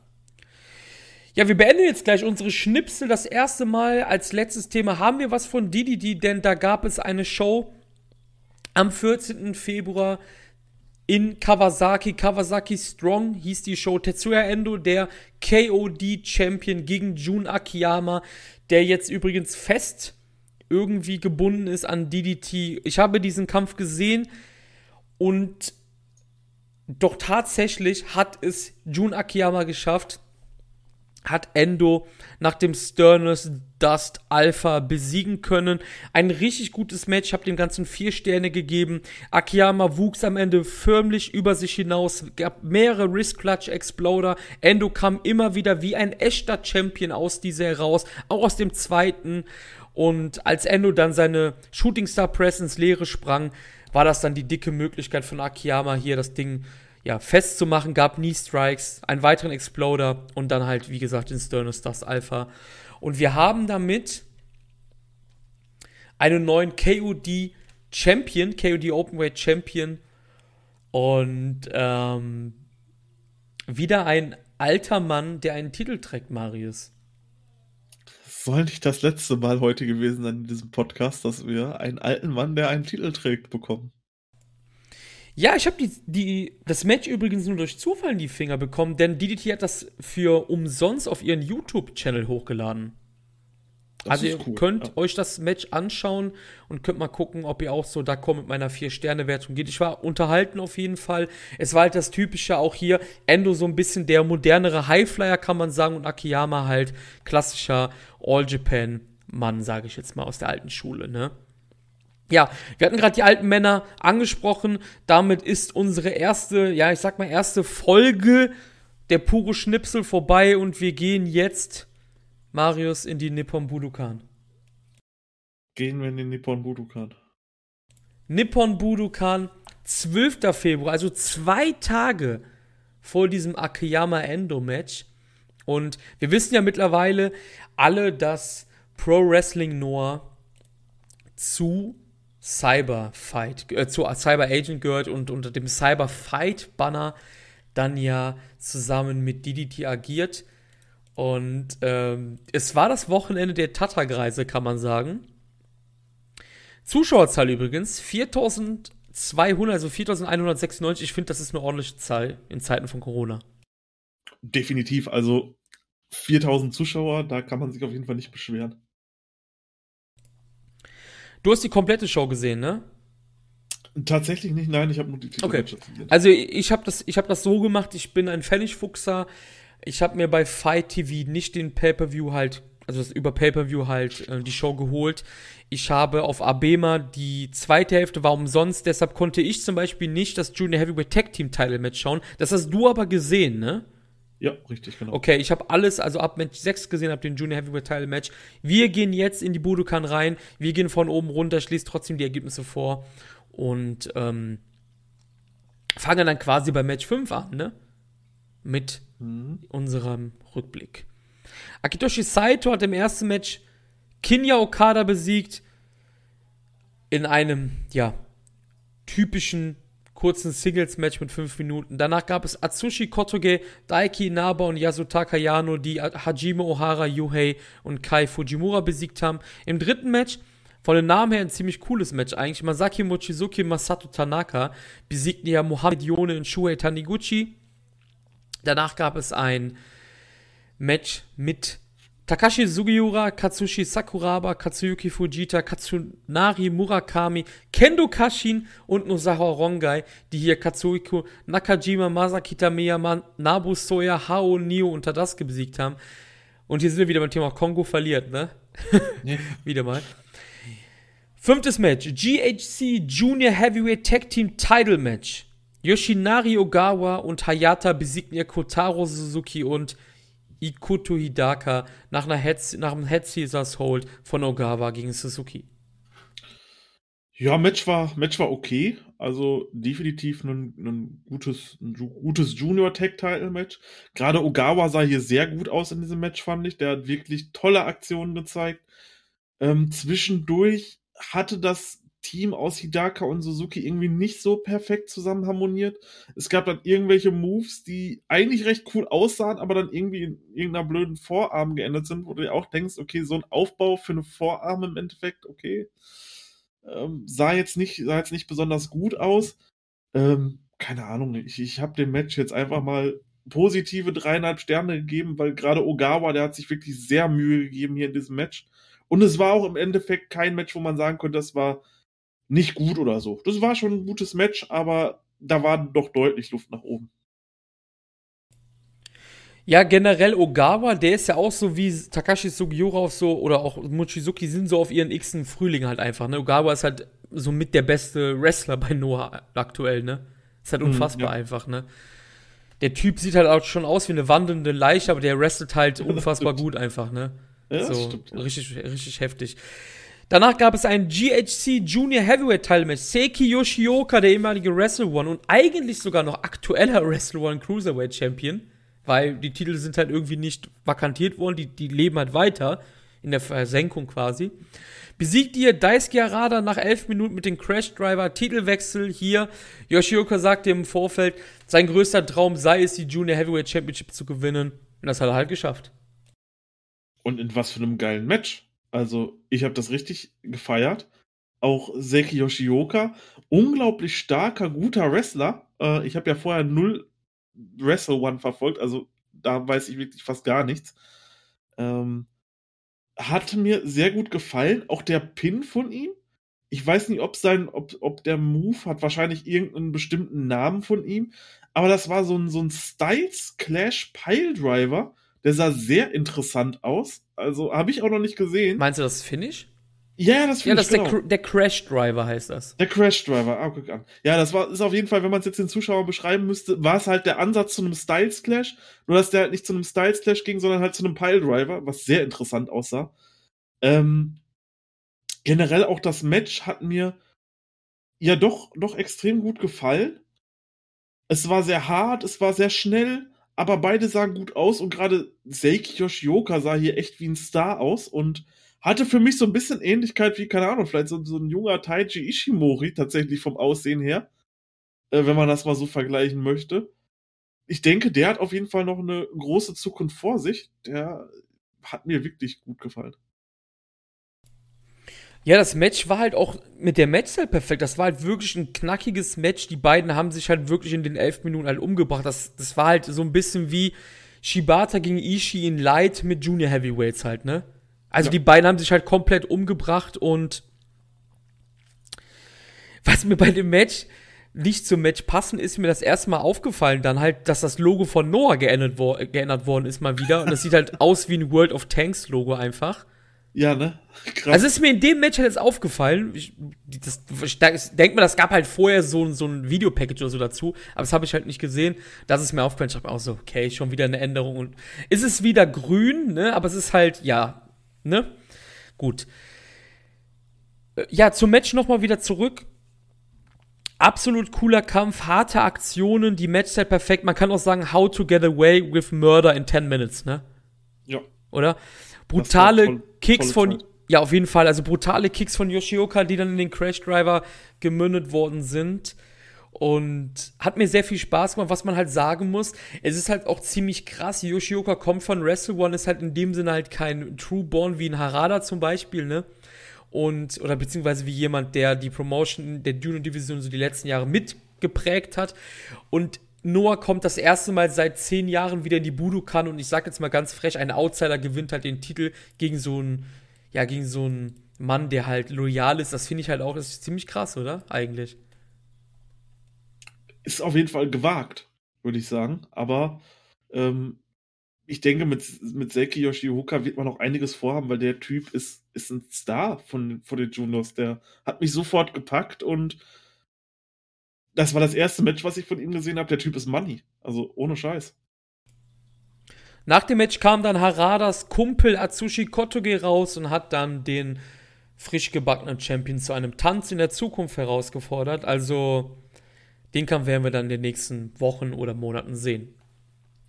Ja, wir beenden jetzt gleich unsere Schnipsel. Das erste Mal als letztes Thema haben wir was von Didi, denn da gab es eine Show am 14. Februar in Kawasaki. Kawasaki Strong hieß die Show. Tetsuya Endo, der KOD-Champion gegen Jun Akiyama, der jetzt übrigens fest irgendwie gebunden ist an DDT. Ich habe diesen Kampf gesehen und doch tatsächlich hat es Jun Akiyama geschafft, hat Endo nach dem Sternus Dust Alpha besiegen können. Ein richtig gutes Match, habe dem Ganzen vier Sterne gegeben. Akiyama wuchs am Ende förmlich über sich hinaus, gab mehrere Wrist Clutch Exploder. Endo kam immer wieder wie ein echter Champion aus dieser heraus, auch aus dem zweiten. Und als Endo dann seine Shooting Star Press ins Leere sprang, war das dann die dicke Möglichkeit von Akiyama hier das Ding ja, festzumachen, gab Knee Strikes, einen weiteren Exploder und dann halt, wie gesagt, den Sternus Stars Alpha. Und wir haben damit einen neuen KOD Champion, KOD Openweight Champion und ähm, wieder ein alter Mann, der einen Titel trägt, Marius. soll nicht das letzte Mal heute gewesen sein in diesem Podcast, dass wir einen alten Mann, der einen Titel trägt, bekommen. Ja, ich habe die, die, das Match übrigens nur durch Zufall in die Finger bekommen, denn DDT hat das für umsonst auf ihren YouTube-Channel hochgeladen. Das also ihr cool, könnt ja. euch das Match anschauen und könnt mal gucken, ob ihr auch so d'accord mit meiner 4-Sterne-Wertung geht. Ich war unterhalten auf jeden Fall. Es war halt das Typische auch hier. Endo so ein bisschen der modernere Highflyer, kann man sagen, und Akiyama halt klassischer All-Japan-Mann, sage ich jetzt mal, aus der alten Schule, ne? Ja, wir hatten gerade die alten Männer angesprochen. Damit ist unsere erste, ja, ich sag mal, erste Folge der pure Schnipsel vorbei und wir gehen jetzt, Marius, in die Nippon Budokan. Gehen wir in den Nippon Budokan. Nippon Budokan, 12. Februar, also zwei Tage vor diesem Akiyama Endo Match. Und wir wissen ja mittlerweile alle, dass Pro Wrestling Noah zu Cyber Fight, äh, zu Cyber Agent gehört und unter dem Cyber Fight Banner dann ja zusammen mit DDT agiert. Und ähm, es war das Wochenende der Tata-Greise, kann man sagen. Zuschauerzahl übrigens 4200, also 4196. Ich finde, das ist eine ordentliche Zahl in Zeiten von Corona. Definitiv, also 4000 Zuschauer, da kann man sich auf jeden Fall nicht beschweren. Du hast die komplette Show gesehen, ne? Tatsächlich nicht, nein, ich habe nur die Titel Okay. Also ich habe das, hab das so gemacht, ich bin ein Pfennigfuchser. Ich habe mir bei Fight TV nicht den Pay-Per-View halt, also das über Pay-Per-View halt äh, die Show geholt. Ich habe auf Abema die zweite Hälfte war umsonst, deshalb konnte ich zum Beispiel nicht das Junior Heavyweight Tag Team Title Match schauen. Das hast du aber gesehen, ne? Ja, richtig, genau. Okay, ich habe alles, also ab Match 6 gesehen, habe den Junior Heavyweight Title Match. Wir gehen jetzt in die Budokan rein. Wir gehen von oben runter, schließt trotzdem die Ergebnisse vor und ähm, fangen dann quasi bei Match 5 an, ne? Mit mhm. unserem Rückblick. Akitoshi Saito hat im ersten Match Kinya Okada besiegt in einem, ja, typischen kurzen Singles-Match mit 5 Minuten. Danach gab es Atsushi Kotoge, Daiki Inaba und Yasutaka Yano, die Hajime Ohara, Yuhei und Kai Fujimura besiegt haben. Im dritten Match, von den Namen her ein ziemlich cooles Match eigentlich, Masaki Mochizuki Masato Tanaka besiegten ja Mohamed Yone und Shuhei Taniguchi. Danach gab es ein Match mit Takashi Sugiura, Katsushi Sakuraba, Katsuyuki Fujita, Katsunari Murakami, Kendo Kashin und Nozawa Rongai, die hier Katsuhiko Nakajima, Masaki Tameya, Nabu Soya, Hao Nio und Tadasuke besiegt haben. Und hier sind wir wieder beim Thema Kongo verliert, ne? [laughs] Nee. [laughs] wieder mal. Fünftes Match: GHC Junior Heavyweight Tag Team Title Match. Yoshinari Ogawa und Hayata besiegten ihr Kotaro Suzuki und Ikuto Hidaka nach, einer Head, nach einem Head Caesars Hold von Ogawa gegen Suzuki. Ja, Match war, Match war okay. Also definitiv ein, ein gutes, gutes Junior-Tag-Title-Match. Gerade Ogawa sah hier sehr gut aus in diesem Match, fand ich. Der hat wirklich tolle Aktionen gezeigt. Ähm, zwischendurch hatte das Team aus Hidaka und Suzuki irgendwie nicht so perfekt zusammen harmoniert. Es gab dann irgendwelche Moves, die eigentlich recht cool aussahen, aber dann irgendwie in irgendeiner blöden Vorarm geändert sind, wo du dir auch denkst, okay, so ein Aufbau für eine Vorarm im Endeffekt, okay, ähm, sah jetzt nicht, sah jetzt nicht besonders gut aus. Ähm, keine Ahnung, ich, ich habe dem Match jetzt einfach mal positive dreieinhalb Sterne gegeben, weil gerade Ogawa, der hat sich wirklich sehr Mühe gegeben hier in diesem Match. Und es war auch im Endeffekt kein Match, wo man sagen könnte, das war nicht gut oder so. Das war schon ein gutes Match, aber da war doch deutlich Luft nach oben. Ja, generell Ogawa, der ist ja auch so wie Takashi Sugiura auf so, oder auch Mochizuki sind so auf ihren x Frühling halt einfach, ne? Ogawa ist halt so mit der beste Wrestler bei Noah aktuell, ne? Ist halt mhm, unfassbar mhm, ja. einfach, ne? Der Typ sieht halt auch schon aus wie eine wandelnde Leiche, aber der wrestelt halt [laughs] unfassbar gut einfach, ne? Ja, so, stimmt, ja. richtig, richtig heftig. Danach gab es ein GHC Junior Heavyweight Title Match. Seiki Yoshioka, der ehemalige Wrestle One und eigentlich sogar noch aktueller [laughs] Wrestle One Cruiserweight Champion, weil die Titel sind halt irgendwie nicht vakantiert worden, die, die leben halt weiter in der Versenkung quasi. Besiegt ihr Daisuke Arada nach elf Minuten mit dem Crash Driver Titelwechsel hier. Yoshioka sagte im Vorfeld, sein größter Traum sei es, die Junior Heavyweight Championship zu gewinnen. Und das hat er halt geschafft. Und in was für einem geilen Match. Also, ich habe das richtig gefeiert. Auch Seki Yoshioka, unglaublich starker, guter Wrestler. Äh, ich habe ja vorher null Wrestle One verfolgt, also da weiß ich wirklich fast gar nichts. Ähm, hat mir sehr gut gefallen. Auch der Pin von ihm. Ich weiß nicht, ob sein, ob, ob der Move hat wahrscheinlich irgendeinen bestimmten Namen von ihm. Aber das war so ein, so ein Styles Clash Pile Driver der sah sehr interessant aus. Also habe ich auch noch nicht gesehen. Meinst du das Finish? Ja, das Finish, Ja, das ist genau. der, der, Crash Driver heißt das. Der Crash Driver, ah, guck an. Ja, das war ist auf jeden Fall, wenn man es jetzt den Zuschauern beschreiben müsste, war es halt der Ansatz zu einem Styles Clash, nur dass der halt nicht zu einem Styles Clash ging, sondern halt zu einem Pile Driver, was sehr interessant aussah. Ähm, generell auch das Match hat mir ja doch doch extrem gut gefallen. Es war sehr hart, es war sehr schnell aber beide sahen gut aus und gerade Seiki Yoshioka sah hier echt wie ein Star aus und hatte für mich so ein bisschen Ähnlichkeit wie, keine Ahnung, vielleicht so, so ein junger Taiji Ishimori tatsächlich vom Aussehen her, äh, wenn man das mal so vergleichen möchte. Ich denke, der hat auf jeden Fall noch eine große Zukunft vor sich. Der hat mir wirklich gut gefallen. Ja, das Match war halt auch mit der Matchzeit perfekt. Das war halt wirklich ein knackiges Match. Die beiden haben sich halt wirklich in den elf Minuten halt umgebracht. Das, das war halt so ein bisschen wie Shibata gegen Ishii in Light mit Junior Heavyweights halt, ne? Also ja. die beiden haben sich halt komplett umgebracht und was mir bei dem Match nicht zum Match passen, ist mir das erste Mal aufgefallen, dann halt, dass das Logo von Noah geändert, wo geändert worden ist mal wieder. Und das sieht halt aus wie ein World of Tanks Logo einfach. Ja, ne? [laughs] Krass. Also ist mir in dem Match halt jetzt aufgefallen. Ich, das, ich denke mal, das gab halt vorher so, so ein Videopackage oder so dazu, aber das habe ich halt nicht gesehen. Das ist mir aufgefallen. Ich habe auch so, okay, schon wieder eine Änderung. Und ist es wieder grün, ne? Aber es ist halt, ja, ne? Gut. Äh, ja, zum Match nochmal wieder zurück absolut cooler Kampf, harte Aktionen, die Matchzeit perfekt. Man kann auch sagen, how to get away with murder in 10 minutes, ne? Ja. Oder? Brutale toll, Kicks von, ja, auf jeden Fall. Also brutale Kicks von Yoshioka, die dann in den Crash Driver gemündet worden sind. Und hat mir sehr viel Spaß gemacht, was man halt sagen muss. Es ist halt auch ziemlich krass. Yoshioka kommt von Wrestle One, ist halt in dem Sinne halt kein True Born wie ein Harada zum Beispiel, ne? und oder beziehungsweise wie jemand, der die Promotion der Juno Division so die letzten Jahre mitgeprägt hat. Und Noah kommt das erste Mal seit zehn Jahren wieder in die Budokan und ich sag jetzt mal ganz frech, ein Outsider gewinnt halt den Titel gegen so einen, ja, gegen so einen Mann, der halt loyal ist. Das finde ich halt auch, das ist ziemlich krass, oder? Eigentlich. Ist auf jeden Fall gewagt, würde ich sagen. Aber ähm, ich denke, mit, mit Seiki Yoshioka wird man noch einiges vorhaben, weil der Typ ist, ist ein Star von, von den Juniors. Der hat mich sofort gepackt und das war das erste Match, was ich von ihm gesehen habe. Der Typ ist Money. Also ohne Scheiß. Nach dem Match kam dann Haradas Kumpel Atsushi Kotoge raus und hat dann den frisch gebackenen Champion zu einem Tanz in der Zukunft herausgefordert. Also den Kampf werden wir dann in den nächsten Wochen oder Monaten sehen.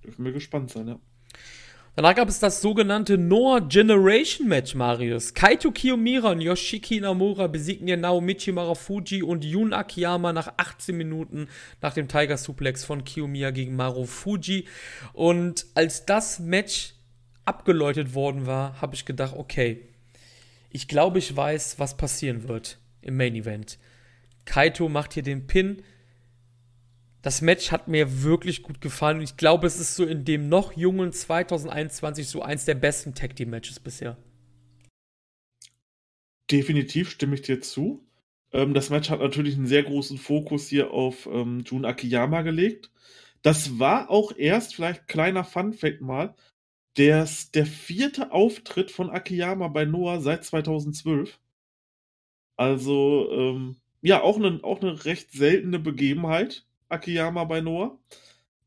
Dürfen wir gespannt sein, ja. Danach gab es das sogenannte Noah Generation Match, Marius. Kaito Kiyomira und Yoshiki Namura besiegten ja Naomichi Marufuji und Yun Akiyama nach 18 Minuten nach dem Tiger Suplex von Kiyomiya gegen Marufuji. Und als das Match abgeläutet worden war, habe ich gedacht, okay, ich glaube, ich weiß, was passieren wird im Main Event. Kaito macht hier den Pin das Match hat mir wirklich gut gefallen und ich glaube, es ist so in dem noch jungen 2021 so eins der besten Tag Team Matches bisher. Definitiv stimme ich dir zu. Ähm, das Match hat natürlich einen sehr großen Fokus hier auf ähm, Jun Akiyama gelegt. Das war auch erst, vielleicht kleiner Fun-Fact mal, der, der vierte Auftritt von Akiyama bei Noah seit 2012. Also, ähm, ja, auch eine, auch eine recht seltene Begebenheit. Akiyama bei Noah.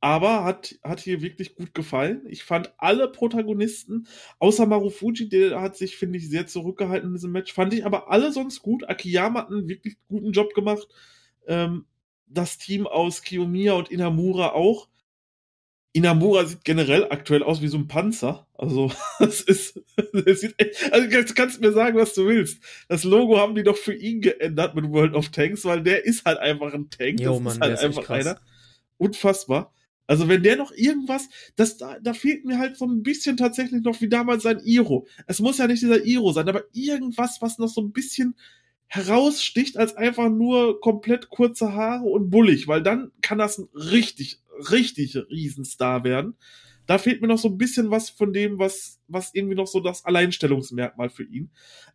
Aber hat, hat hier wirklich gut gefallen. Ich fand alle Protagonisten, außer Marufuji, der hat sich, finde ich, sehr zurückgehalten in diesem Match, fand ich aber alle sonst gut. Akiyama hat einen wirklich guten Job gemacht. Ähm, das Team aus Kiyomiya und Inamura auch. Inamura sieht generell aktuell aus wie so ein Panzer. Also, [laughs] das ist, das sieht echt, also du kannst mir sagen, was du willst. Das Logo haben die doch für ihn geändert mit World of Tanks, weil der ist halt einfach ein Tank. Jo, das Mann, ist halt ist einfach einer. Unfassbar. Also, wenn der noch irgendwas, das, da, da fehlt mir halt so ein bisschen tatsächlich noch wie damals sein Iro. Es muss ja nicht dieser Iro sein, aber irgendwas, was noch so ein bisschen heraussticht als einfach nur komplett kurze Haare und bullig, weil dann kann das ein richtig richtig Riesenstar werden. Da fehlt mir noch so ein bisschen was von dem, was, was irgendwie noch so das Alleinstellungsmerkmal für ihn.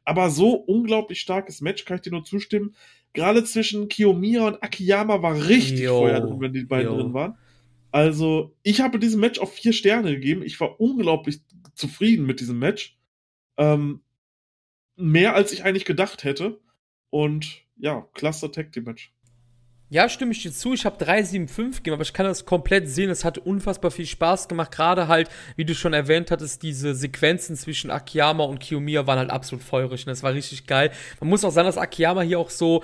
Aber so unglaublich starkes Match, kann ich dir nur zustimmen. Gerade zwischen Kiyomiya und Akiyama war richtig Yo. Feuer drin, wenn die beiden Yo. drin waren. Also, ich habe diesem Match auch vier Sterne gegeben. Ich war unglaublich zufrieden mit diesem Match. Ähm, mehr als ich eigentlich gedacht hätte. Und ja, klasse Tag Team Match. Ja, stimme ich dir zu. Ich habe 3,75 gegeben, aber ich kann das komplett sehen. Es hat unfassbar viel Spaß gemacht. Gerade halt, wie du schon erwähnt hattest, diese Sequenzen zwischen Akiyama und Kiyomiya waren halt absolut feurig. Und das war richtig geil. Man muss auch sagen, dass Akiyama hier auch so,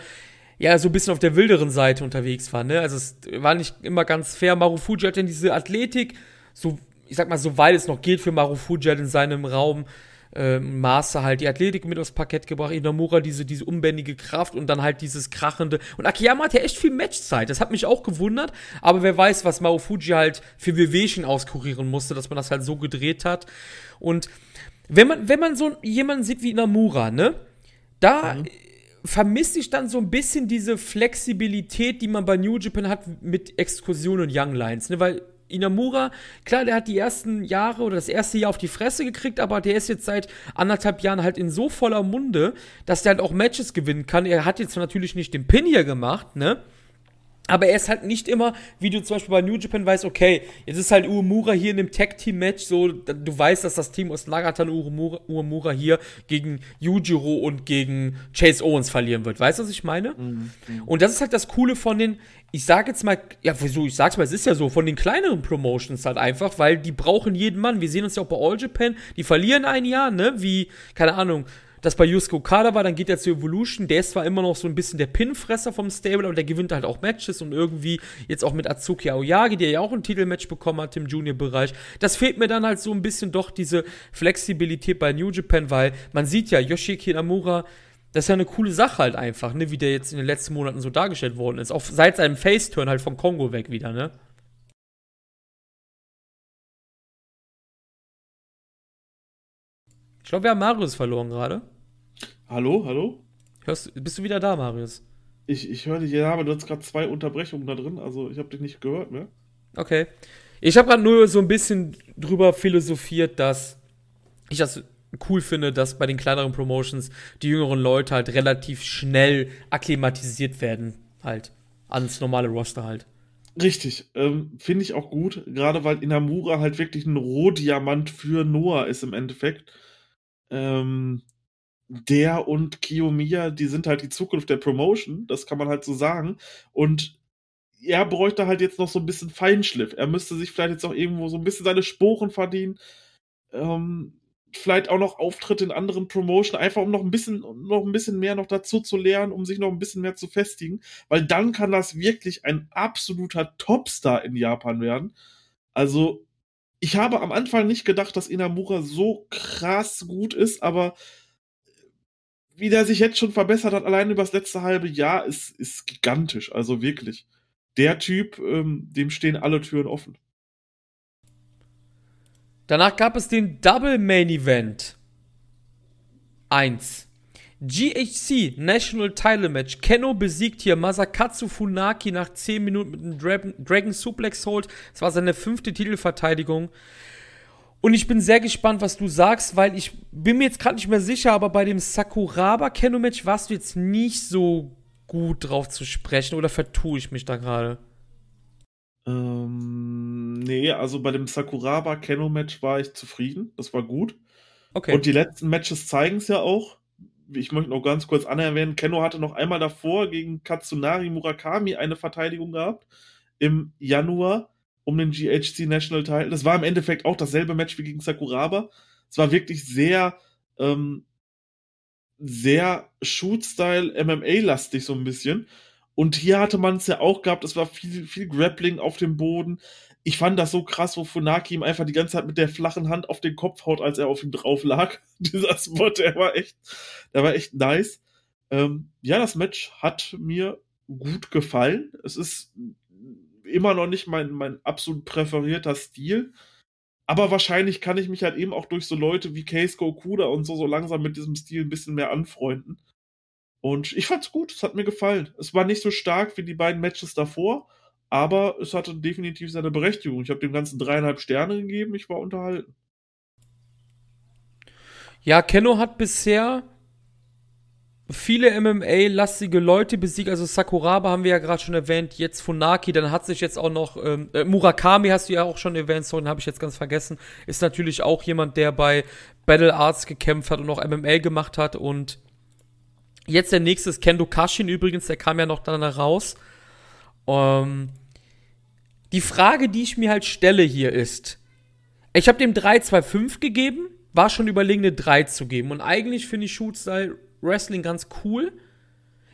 ja, so ein bisschen auf der wilderen Seite unterwegs war. Ne? Also es war nicht immer ganz fair. Marufuji hat dann diese Athletik, so, ich sag mal, soweit es noch geht für Marufuji halt in seinem Raum äh, Maße halt die Athletik mit aufs Parkett gebracht, Inamura diese, diese unbändige Kraft und dann halt dieses krachende. Und Akiyama hat ja echt viel Matchzeit. Das hat mich auch gewundert, aber wer weiß, was Maofuji halt für Wehwehchen auskurieren musste, dass man das halt so gedreht hat. Und wenn man, wenn man so jemanden sieht wie Inamura, ne, da mhm. vermisse ich dann so ein bisschen diese Flexibilität, die man bei New Japan hat mit Exkursionen und Young Lines, ne, weil Inamura, klar, der hat die ersten Jahre oder das erste Jahr auf die Fresse gekriegt, aber der ist jetzt seit anderthalb Jahren halt in so voller Munde, dass der halt auch Matches gewinnen kann. Er hat jetzt natürlich nicht den Pin hier gemacht, ne? Aber er ist halt nicht immer, wie du zum Beispiel bei New Japan weißt, okay, jetzt ist halt Uemura hier in dem Tag-Team-Match so, du weißt, dass das Team aus Nagatan Uemura, Uemura hier gegen Yujiro und gegen Chase Owens verlieren wird. Weißt du, was ich meine? Mhm. Und das ist halt das Coole von den, ich sag jetzt mal, ja, wieso, ich sag's mal, es ist ja so, von den kleineren Promotions halt einfach, weil die brauchen jeden Mann. Wir sehen uns ja auch bei All Japan, die verlieren ein Jahr, ne, wie, keine Ahnung, das bei Yusuke Okada war, dann geht er zu Evolution. Der ist zwar immer noch so ein bisschen der Pinfresser vom Stable, aber der gewinnt halt auch Matches und irgendwie jetzt auch mit Atsuki Aoyagi, der ja auch ein Titelmatch bekommen hat im Junior-Bereich. Das fehlt mir dann halt so ein bisschen doch diese Flexibilität bei New Japan, weil man sieht ja, Yoshiki Namura, das ist ja eine coole Sache halt einfach, ne, wie der jetzt in den letzten Monaten so dargestellt worden ist. Auch seit seinem Face-Turn halt von Kongo weg wieder, ne? Ich glaube, wir haben Marius verloren gerade. Hallo, hallo? Hörst, bist du wieder da, Marius? Ich, ich höre dich ja, aber du hast gerade zwei Unterbrechungen da drin, also ich habe dich nicht gehört mehr. Okay. Ich habe gerade nur so ein bisschen drüber philosophiert, dass ich das cool finde, dass bei den kleineren Promotions die jüngeren Leute halt relativ schnell akklimatisiert werden, halt ans normale Roster halt. Richtig, ähm, finde ich auch gut, gerade weil Inamura halt wirklich ein Rohdiamant für Noah ist im Endeffekt ähm, der und Kiyomiya, die sind halt die Zukunft der Promotion, das kann man halt so sagen. Und er bräuchte halt jetzt noch so ein bisschen Feinschliff. Er müsste sich vielleicht jetzt auch irgendwo so ein bisschen seine Sporen verdienen. Ähm, vielleicht auch noch Auftritte in anderen Promotion, einfach um noch ein bisschen, noch ein bisschen mehr noch dazu zu lernen, um sich noch ein bisschen mehr zu festigen, weil dann kann das wirklich ein absoluter Topstar in Japan werden. Also ich habe am Anfang nicht gedacht, dass Inamura so krass gut ist, aber wie der sich jetzt schon verbessert hat, allein über das letzte halbe Jahr, ist, ist gigantisch. Also wirklich. Der Typ, ähm, dem stehen alle Türen offen. Danach gab es den Double Main Event. Eins. GHC National Title Match. Kenno besiegt hier Masakatsu Funaki nach 10 Minuten mit einem Dragon, Dragon Suplex Hold. Das war seine fünfte Titelverteidigung. Und ich bin sehr gespannt, was du sagst, weil ich bin mir jetzt gerade nicht mehr sicher, aber bei dem Sakuraba Kenno Match warst du jetzt nicht so gut drauf zu sprechen oder vertue ich mich da gerade? Ähm, nee, also bei dem Sakuraba Kenno Match war ich zufrieden. Das war gut. Okay. Und die letzten Matches zeigen es ja auch ich möchte noch ganz kurz anerwähnen, Kenno hatte noch einmal davor gegen Katsunari Murakami eine Verteidigung gehabt im Januar um den GHC National Title. Das war im Endeffekt auch dasselbe Match wie gegen Sakuraba. Es war wirklich sehr, ähm, sehr Shoot-Style MMA-lastig so ein bisschen. Und hier hatte man es ja auch gehabt, es war viel, viel Grappling auf dem Boden ich fand das so krass, wo Funaki ihm einfach die ganze Zeit mit der flachen Hand auf den Kopf haut, als er auf ihm drauf lag. [laughs] Dieser Spot, der war echt, der war echt nice. Ähm, ja, das Match hat mir gut gefallen. Es ist immer noch nicht mein, mein absolut präferierter Stil. Aber wahrscheinlich kann ich mich halt eben auch durch so Leute wie Case Okuda und so, so langsam mit diesem Stil ein bisschen mehr anfreunden. Und ich fand's gut, es hat mir gefallen. Es war nicht so stark wie die beiden Matches davor, aber es hatte definitiv seine Berechtigung. Ich habe dem Ganzen dreieinhalb Sterne gegeben, ich war unterhalten. Ja, Kenno hat bisher viele MMA-lastige Leute besiegt. Also Sakuraba haben wir ja gerade schon erwähnt, jetzt Funaki, dann hat sich jetzt auch noch ähm, äh, Murakami hast du ja auch schon erwähnt, so den habe ich jetzt ganz vergessen. Ist natürlich auch jemand, der bei Battle Arts gekämpft hat und auch MMA gemacht hat. Und jetzt der nächste ist Kendo Kashin übrigens, der kam ja noch dann raus. Ähm, die Frage, die ich mir halt stelle hier ist, ich habe dem 3-2-5 gegeben, war schon überlegen, eine 3 zu geben. Und eigentlich finde ich Shoot-Style Wrestling ganz cool.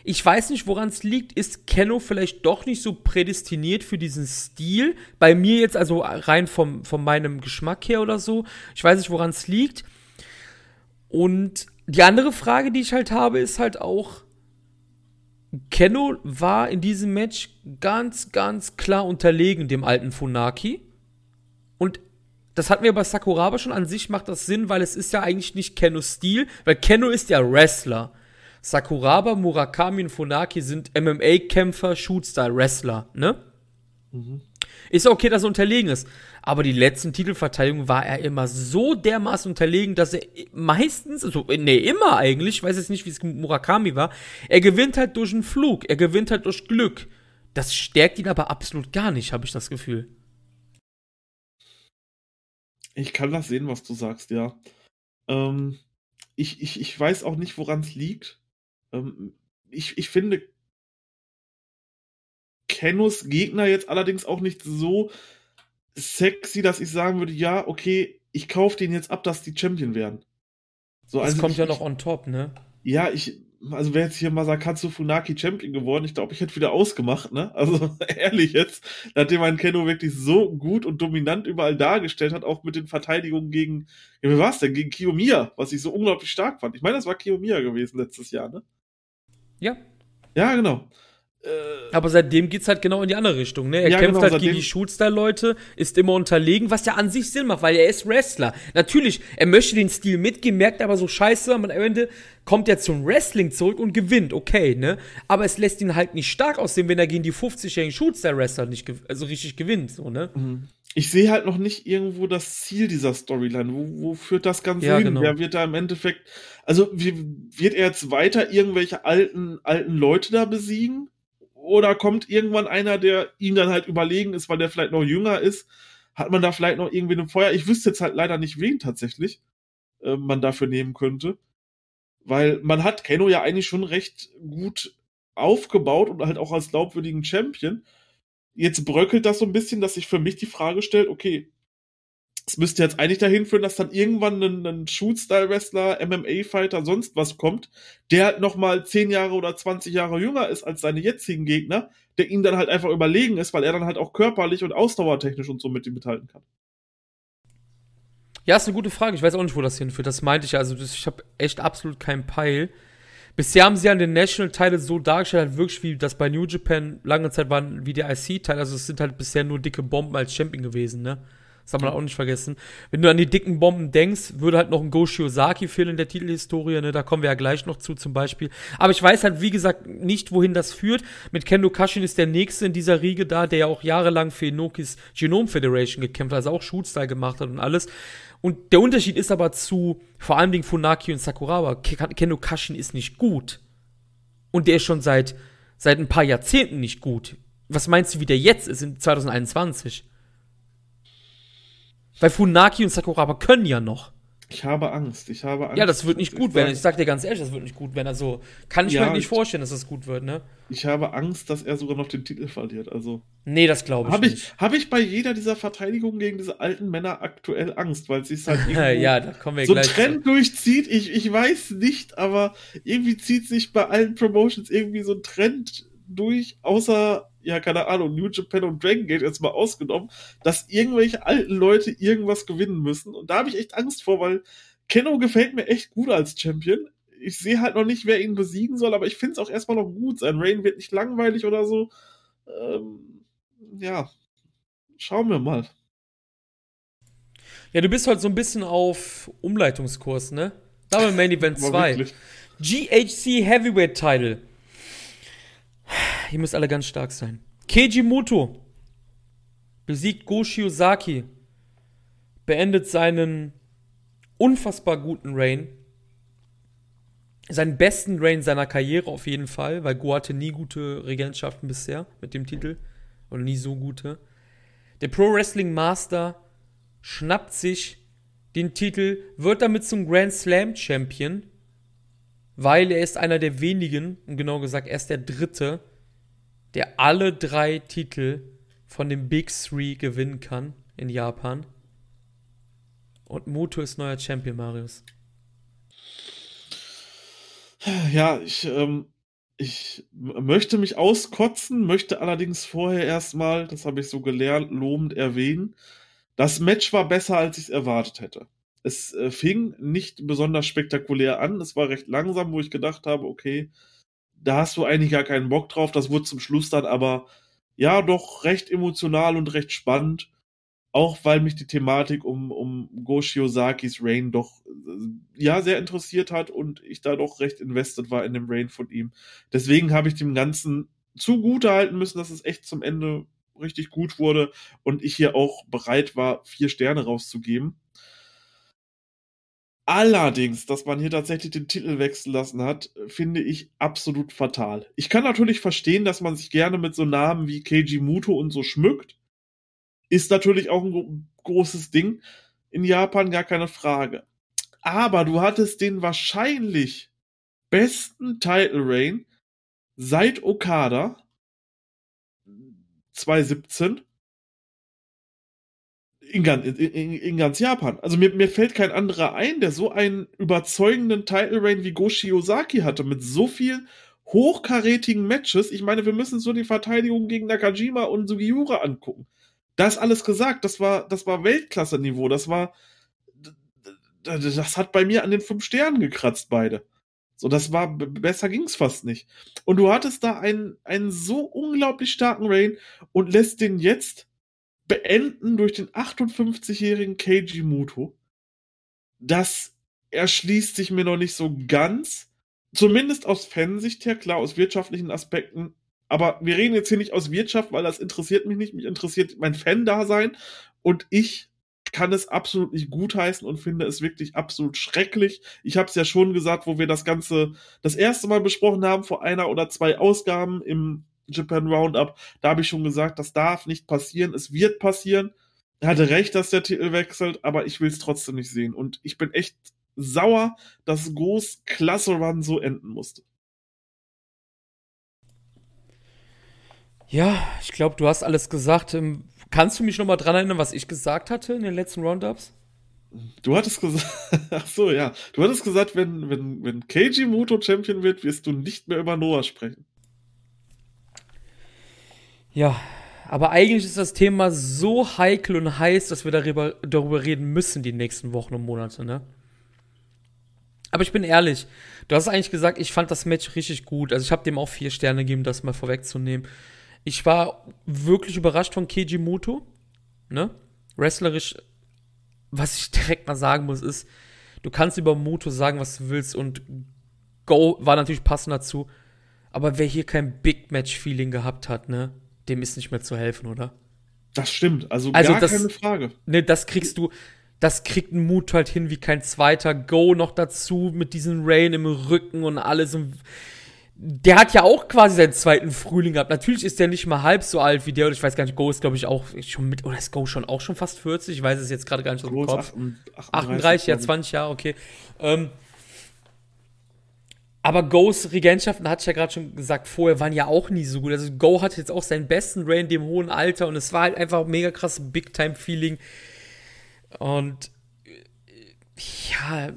Ich weiß nicht, woran es liegt. Ist Kenno vielleicht doch nicht so prädestiniert für diesen Stil? Bei mir jetzt, also rein vom, von meinem Geschmack her oder so. Ich weiß nicht, woran es liegt. Und die andere Frage, die ich halt habe, ist halt auch, Kenno war in diesem Match ganz, ganz klar unterlegen dem alten Funaki. Und das hatten wir bei Sakuraba schon. An sich macht das Sinn, weil es ist ja eigentlich nicht Kennos Stil, weil Kenno ist ja Wrestler. Sakuraba, Murakami und Funaki sind MMA-Kämpfer, Shoot-Style-Wrestler, ne? Mhm. Ist okay, dass er unterlegen ist. Aber die letzten Titelverteidigungen war er immer so dermaßen unterlegen, dass er meistens, also nee, immer eigentlich, ich weiß jetzt nicht, wie es mit Murakami war, er gewinnt halt durch einen Flug, er gewinnt halt durch Glück. das stärkt ihn aber absolut gar nicht, habe ich das Gefühl. Ich kann das sehen, was du sagst, ja. Ähm, ich, ich, ich weiß auch nicht, woran es liegt. Ähm, ich, ich finde Kennos Gegner jetzt allerdings auch nicht so sexy, dass ich sagen würde, ja, okay, ich kaufe den jetzt ab, dass die Champion werden. So, das also kommt ich, ja noch on top, ne? Ja, ich, also wäre jetzt hier Masakatsu Funaki Champion geworden, ich glaube, ich hätte wieder ausgemacht, ne? Also [laughs] ehrlich jetzt, nachdem man Kenno wirklich so gut und dominant überall dargestellt hat, auch mit den Verteidigungen gegen, ja, wie war's denn? Gegen Kiyomiya, was ich so unglaublich stark fand. Ich meine, das war Kiyomiya gewesen letztes Jahr, ne? Ja. Ja, genau. Äh, Aber seitdem geht's halt genau in die andere Richtung, ne? Er ja, kämpft genau, halt gegen die Shootstyle-Leute, ist immer unterlegen, was ja an sich Sinn macht, weil er ist Wrestler. Natürlich, er möchte den Stil mitgehen, merkt aber so scheiße, am Ende kommt er zum Wrestling zurück und gewinnt, okay, ne? Aber es lässt ihn halt nicht stark aussehen, wenn er gegen die 50-jährigen Shootstyle-Wrestler nicht also richtig gewinnt, so, ne? Mhm. Ich sehe halt noch nicht irgendwo das Ziel dieser Storyline. Wo, wo führt das Ganze ja, hin? Genau. Wer wird da im Endeffekt, also wie, wird er jetzt weiter irgendwelche alten, alten Leute da besiegen? Oder kommt irgendwann einer, der ihm dann halt überlegen ist, weil der vielleicht noch jünger ist? Hat man da vielleicht noch irgendwie ein Feuer? Ich wüsste jetzt halt leider nicht, wen tatsächlich äh, man dafür nehmen könnte. Weil man hat Keno ja eigentlich schon recht gut aufgebaut und halt auch als glaubwürdigen Champion. Jetzt bröckelt das so ein bisschen, dass sich für mich die Frage stellt, okay, es müsste jetzt eigentlich dahin führen, dass dann irgendwann ein, ein Shoot-Style-Wrestler, MMA-Fighter, sonst was kommt, der halt nochmal 10 Jahre oder 20 Jahre jünger ist als seine jetzigen Gegner, der ihm dann halt einfach überlegen ist, weil er dann halt auch körperlich und ausdauertechnisch und so mit ihm mithalten kann. Ja, ist eine gute Frage. Ich weiß auch nicht, wo das hinführt. Das meinte ich. Also, ich habe echt absolut keinen Peil. Bisher haben sie ja den National Title so dargestellt, halt wirklich wie das bei New Japan lange Zeit waren wie der IC-Teil. Also es sind halt bisher nur dicke Bomben als Champion gewesen, ne? Das haben wir auch nicht vergessen. Wenn du an die dicken Bomben denkst, würde halt noch ein Go Shiozaki fehlen in der Titelhistorie, ne? Da kommen wir ja gleich noch zu, zum Beispiel. Aber ich weiß halt, wie gesagt, nicht, wohin das führt. Mit Kendo Kashin ist der nächste in dieser Riege da, der ja auch jahrelang für Inokis Genome Federation gekämpft hat, also auch Shootstyle gemacht hat und alles. Und der Unterschied ist aber zu vor allem Dingen Funaki und Sakuraba. Kendo Kashin ist nicht gut. Und der ist schon seit, seit ein paar Jahrzehnten nicht gut. Was meinst du, wie der jetzt ist in 2021? Weil Funaki und Sakuraba können ja noch. Ich habe Angst, ich habe Angst. Ja, das wird nicht gut werden. Ich sag dir ganz ehrlich, das wird nicht gut werden. Also, kann ich ja, mir nicht vorstellen, dass das gut wird, ne? Ich habe Angst, dass er sogar noch den Titel verliert, also. Nee, das glaube ich hab nicht. Habe ich bei jeder dieser Verteidigungen gegen diese alten Männer aktuell Angst, weil sie es halt [laughs] irgendwie ja, da kommen wir so gleich Trend zu. durchzieht. Ich, ich weiß nicht, aber irgendwie zieht sich bei allen Promotions irgendwie so ein Trend durch, außer ja, keine Ahnung, New Japan und Dragon Gate jetzt mal ausgenommen, dass irgendwelche alten Leute irgendwas gewinnen müssen. Und da habe ich echt Angst vor, weil Kenno gefällt mir echt gut als Champion. Ich sehe halt noch nicht, wer ihn besiegen soll, aber ich finde es auch erstmal noch gut. Sein Rain wird nicht langweilig oder so. Ähm, ja, schauen wir mal. Ja, du bist halt so ein bisschen auf Umleitungskurs, ne? Double Main Event [laughs] 2. GHC Heavyweight Title. Ihr müsst alle ganz stark sein. Keiji Muto besiegt Go Shiozaki, beendet seinen unfassbar guten Reign. Seinen besten Reign seiner Karriere auf jeden Fall, weil Go hatte nie gute Regentschaften bisher mit dem Titel. Oder nie so gute. Der Pro Wrestling Master schnappt sich den Titel, wird damit zum Grand Slam Champion, weil er ist einer der wenigen, und genau gesagt, er ist der dritte, der alle drei Titel von dem Big Three gewinnen kann in Japan. Und Muto ist neuer Champion, Marius. Ja, ich, ähm, ich möchte mich auskotzen, möchte allerdings vorher erstmal, das habe ich so gelernt, lobend erwähnen. Das Match war besser, als ich es erwartet hätte. Es äh, fing nicht besonders spektakulär an, es war recht langsam, wo ich gedacht habe, okay, da hast du eigentlich gar keinen Bock drauf. Das wurde zum Schluss dann aber ja doch recht emotional und recht spannend. Auch weil mich die Thematik um, um Go Shiozakis Rain doch ja sehr interessiert hat und ich da doch recht invested war in dem Rain von ihm. Deswegen habe ich dem Ganzen zugute halten müssen, dass es echt zum Ende richtig gut wurde und ich hier auch bereit war, vier Sterne rauszugeben. Allerdings, dass man hier tatsächlich den Titel wechseln lassen hat, finde ich absolut fatal. Ich kann natürlich verstehen, dass man sich gerne mit so Namen wie Keiji Muto und so schmückt. Ist natürlich auch ein großes Ding in Japan, gar keine Frage. Aber du hattest den wahrscheinlich besten Title Reign seit Okada 2017 in, ganz, in, in, ganz Japan. Also mir, mir fällt kein anderer ein, der so einen überzeugenden Title Reign wie Go Shiozaki hatte, mit so vielen hochkarätigen Matches. Ich meine, wir müssen so die Verteidigung gegen Nakajima und Sugiura angucken. Das alles gesagt, das war, das war Weltklasse-Niveau, das war, das hat bei mir an den fünf Sternen gekratzt, beide. So, das war, besser ging's fast nicht. Und du hattest da einen, einen so unglaublich starken Reign und lässt den jetzt beenden durch den 58-jährigen Keiji Muto. Das erschließt sich mir noch nicht so ganz. Zumindest aus Fansicht her, klar, aus wirtschaftlichen Aspekten. Aber wir reden jetzt hier nicht aus Wirtschaft, weil das interessiert mich nicht. Mich interessiert mein Fan-Dasein. Und ich kann es absolut nicht gutheißen und finde es wirklich absolut schrecklich. Ich habe es ja schon gesagt, wo wir das Ganze das erste Mal besprochen haben, vor einer oder zwei Ausgaben im Japan Roundup. Da habe ich schon gesagt, das darf nicht passieren. Es wird passieren. Er hatte recht, dass der Titel wechselt, aber ich will es trotzdem nicht sehen. Und ich bin echt sauer, dass Groß Klasse Run so enden musste. Ja, ich glaube, du hast alles gesagt. Ähm, kannst du mich noch mal dran erinnern, was ich gesagt hatte in den letzten Roundups? Du hattest gesagt, [laughs] ach so, ja. Du hattest gesagt, wenn, wenn, wenn Keiji Muto Champion wird, wirst du nicht mehr über Noah sprechen. Ja, aber eigentlich ist das Thema so heikel und heiß, dass wir darüber, darüber reden müssen die nächsten Wochen und Monate, ne? Aber ich bin ehrlich, du hast eigentlich gesagt, ich fand das Match richtig gut. Also ich habe dem auch vier Sterne gegeben, das mal vorwegzunehmen. Ich war wirklich überrascht von Keiji Muto, ne? Wrestlerisch, was ich [laughs] direkt mal sagen muss, ist, du kannst über Muto sagen, was du willst und Go war natürlich passend dazu. Aber wer hier kein Big Match-Feeling gehabt hat, ne? Dem ist nicht mehr zu helfen, oder? Das stimmt, also, also gar das, keine Frage. Ne, das kriegst du, das kriegt ein Mut halt hin wie kein zweiter. Go noch dazu mit diesem Rain im Rücken und alles. Und der hat ja auch quasi seinen zweiten Frühling gehabt. Natürlich ist der nicht mal halb so alt wie der. Und ich weiß gar nicht, Go ist, glaube ich, auch schon mit. Oder ist Go schon auch schon fast 40? Ich weiß es jetzt gerade gar nicht aus dem Kopf. 38, 38 ja, 20 Jahre, okay. Ähm, aber Go's Regentschaften, hatte ich ja gerade schon gesagt, vorher waren ja auch nie so gut. Also Go hatte jetzt auch seinen besten Rain in dem hohen Alter und es war halt einfach mega krass Big-Time-Feeling. Und ja,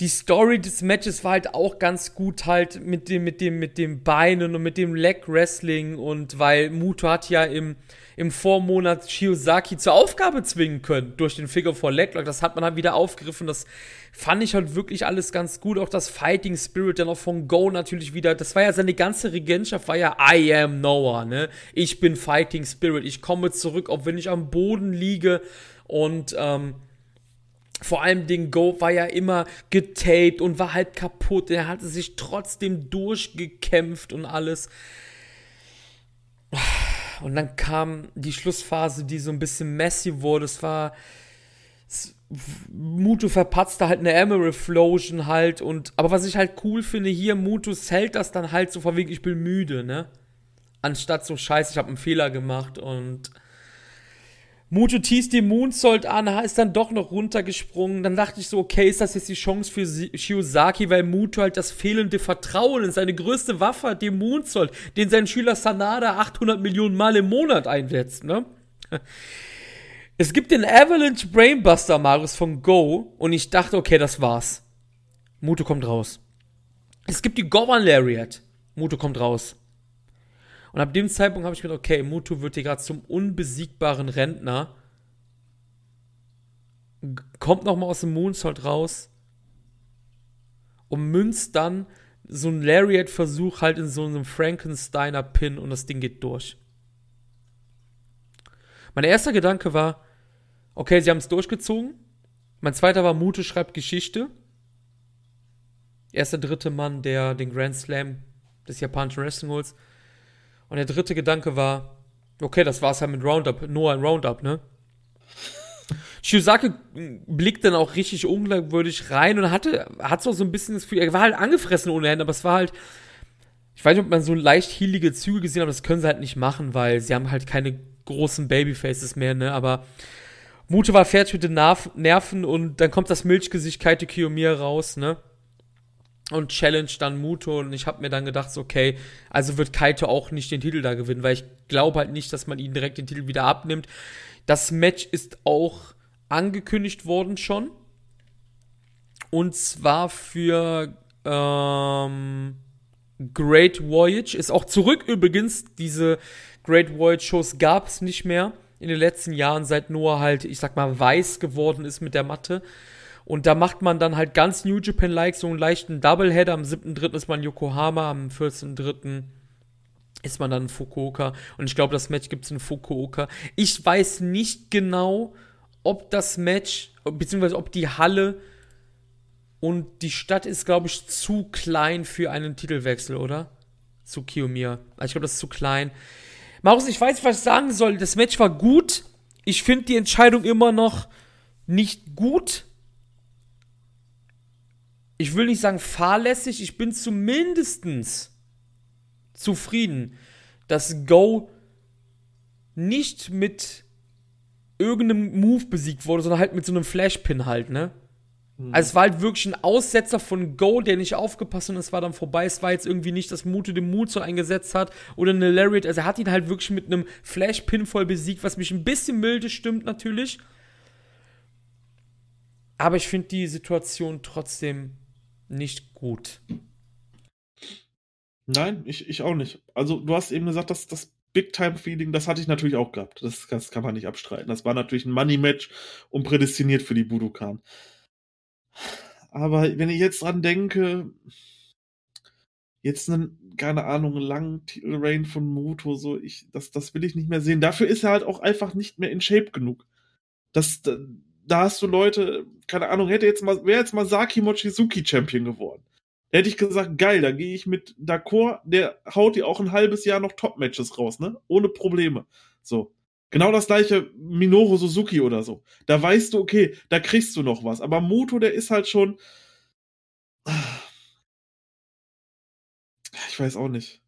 die Story des Matches war halt auch ganz gut halt mit dem, mit dem, mit dem Beinen und mit dem Leg Wrestling und weil Muto hat ja im, im Vormonat Shiozaki zur Aufgabe zwingen können durch den Figure for Leglock. Das hat man halt wieder aufgegriffen. Das fand ich halt wirklich alles ganz gut. Auch das Fighting Spirit dann auch von Go natürlich wieder. Das war ja seine ganze Regentschaft, war ja I am Noah, ne? Ich bin Fighting Spirit. Ich komme zurück, auch wenn ich am Boden liege. Und, ähm, vor allem den Go war ja immer getaped und war halt kaputt. Er hatte sich trotzdem durchgekämpft und alles. Und dann kam die Schlussphase, die so ein bisschen messy wurde. Es war. Mutu verpatzte halt eine Emerald Flosion halt und. Aber was ich halt cool finde hier, Mutu hält das dann halt so von wegen, ich bin müde, ne? Anstatt so scheiße, ich habe einen Fehler gemacht und. Mutu teast den Moonsault an, ist dann doch noch runtergesprungen. Dann dachte ich so, okay, ist das jetzt die Chance für Shiozaki, weil Mutu halt das fehlende Vertrauen in seine größte Waffe hat, den Moonsault, den sein Schüler Sanada 800 Millionen Mal im Monat einsetzt, ne? Es gibt den Avalanche Brainbuster Marius von Go und ich dachte, okay, das war's. Mutu kommt raus. Es gibt die Govan Lariat. Mutu kommt raus. Und ab dem Zeitpunkt habe ich gedacht, okay, Mutu wird hier gerade zum unbesiegbaren Rentner. Kommt nochmal aus dem Moonsault raus. Und münzt dann so einen Lariat-Versuch halt in so einem Frankensteiner-Pin und das Ding geht durch. Mein erster Gedanke war, okay, sie haben es durchgezogen. Mein zweiter war, Mute schreibt Geschichte. Er ist der dritte Mann, der den Grand Slam des japanischen Wrestling holt. Und der dritte Gedanke war, okay, das war's halt mit Roundup, nur ein Roundup, ne? Shiozaki blickt dann auch richtig unglaubwürdig rein und hatte, hat so ein bisschen das Gefühl, er war halt angefressen ohne Hände, aber es war halt, ich weiß nicht, ob man so leicht hielige Züge gesehen hat, das können sie halt nicht machen, weil sie haben halt keine großen Babyfaces mehr, ne, aber Mute war fertig mit den Nerven und dann kommt das Milchgesicht Kaito Kiyomiya raus, ne? Und challenge dann Muto und ich habe mir dann gedacht, okay, also wird Kaito auch nicht den Titel da gewinnen, weil ich glaube halt nicht, dass man ihn direkt den Titel wieder abnimmt. Das Match ist auch angekündigt worden schon. Und zwar für ähm, Great Voyage. Ist auch zurück übrigens. Diese Great Voyage Shows gab es nicht mehr in den letzten Jahren, seit Noah halt, ich sag mal, weiß geworden ist mit der Matte. Und da macht man dann halt ganz New Japan-like so einen leichten Doubleheader. Am 7.3. ist man Yokohama, am 14.3. ist man dann in Fukuoka. Und ich glaube, das Match gibt es in Fukuoka. Ich weiß nicht genau, ob das Match, beziehungsweise ob die Halle und die Stadt ist, glaube ich, zu klein für einen Titelwechsel, oder? Zu Kiyomiya. Also ich glaube, das ist zu klein. Marus, ich weiß was ich sagen soll. Das Match war gut. Ich finde die Entscheidung immer noch nicht gut. Ich will nicht sagen fahrlässig. Ich bin zumindest zufrieden, dass Go nicht mit irgendeinem Move besiegt wurde, sondern halt mit so einem Flashpin halt, ne? Mhm. Also es war halt wirklich ein Aussetzer von Go, der nicht aufgepasst und es war dann vorbei. Es war jetzt irgendwie nicht, dass Mute den Mut so eingesetzt hat oder eine Lariat. Also er hat ihn halt wirklich mit einem Flashpin voll besiegt, was mich ein bisschen milde stimmt natürlich. Aber ich finde die Situation trotzdem nicht gut. Nein, ich, ich auch nicht. Also, du hast eben gesagt, dass das Big-Time-Feeling, das hatte ich natürlich auch gehabt. Das, das, kann man nicht abstreiten. Das war natürlich ein Money-Match und prädestiniert für die Budokan. Aber wenn ich jetzt dran denke, jetzt einen, keine Ahnung, langen Titel-Rain von Moto, so, ich, das, das will ich nicht mehr sehen. Dafür ist er halt auch einfach nicht mehr in Shape genug. Das, da, hast du Leute, keine Ahnung, hätte jetzt mal, wäre jetzt mal Saki Mochizuki Champion geworden. Da hätte ich gesagt, geil, da gehe ich mit D'accord, der haut dir auch ein halbes Jahr noch Top-Matches raus, ne? Ohne Probleme. So. Genau das gleiche Minoru Suzuki oder so. Da weißt du, okay, da kriegst du noch was. Aber Moto, der ist halt schon. Ich weiß auch nicht.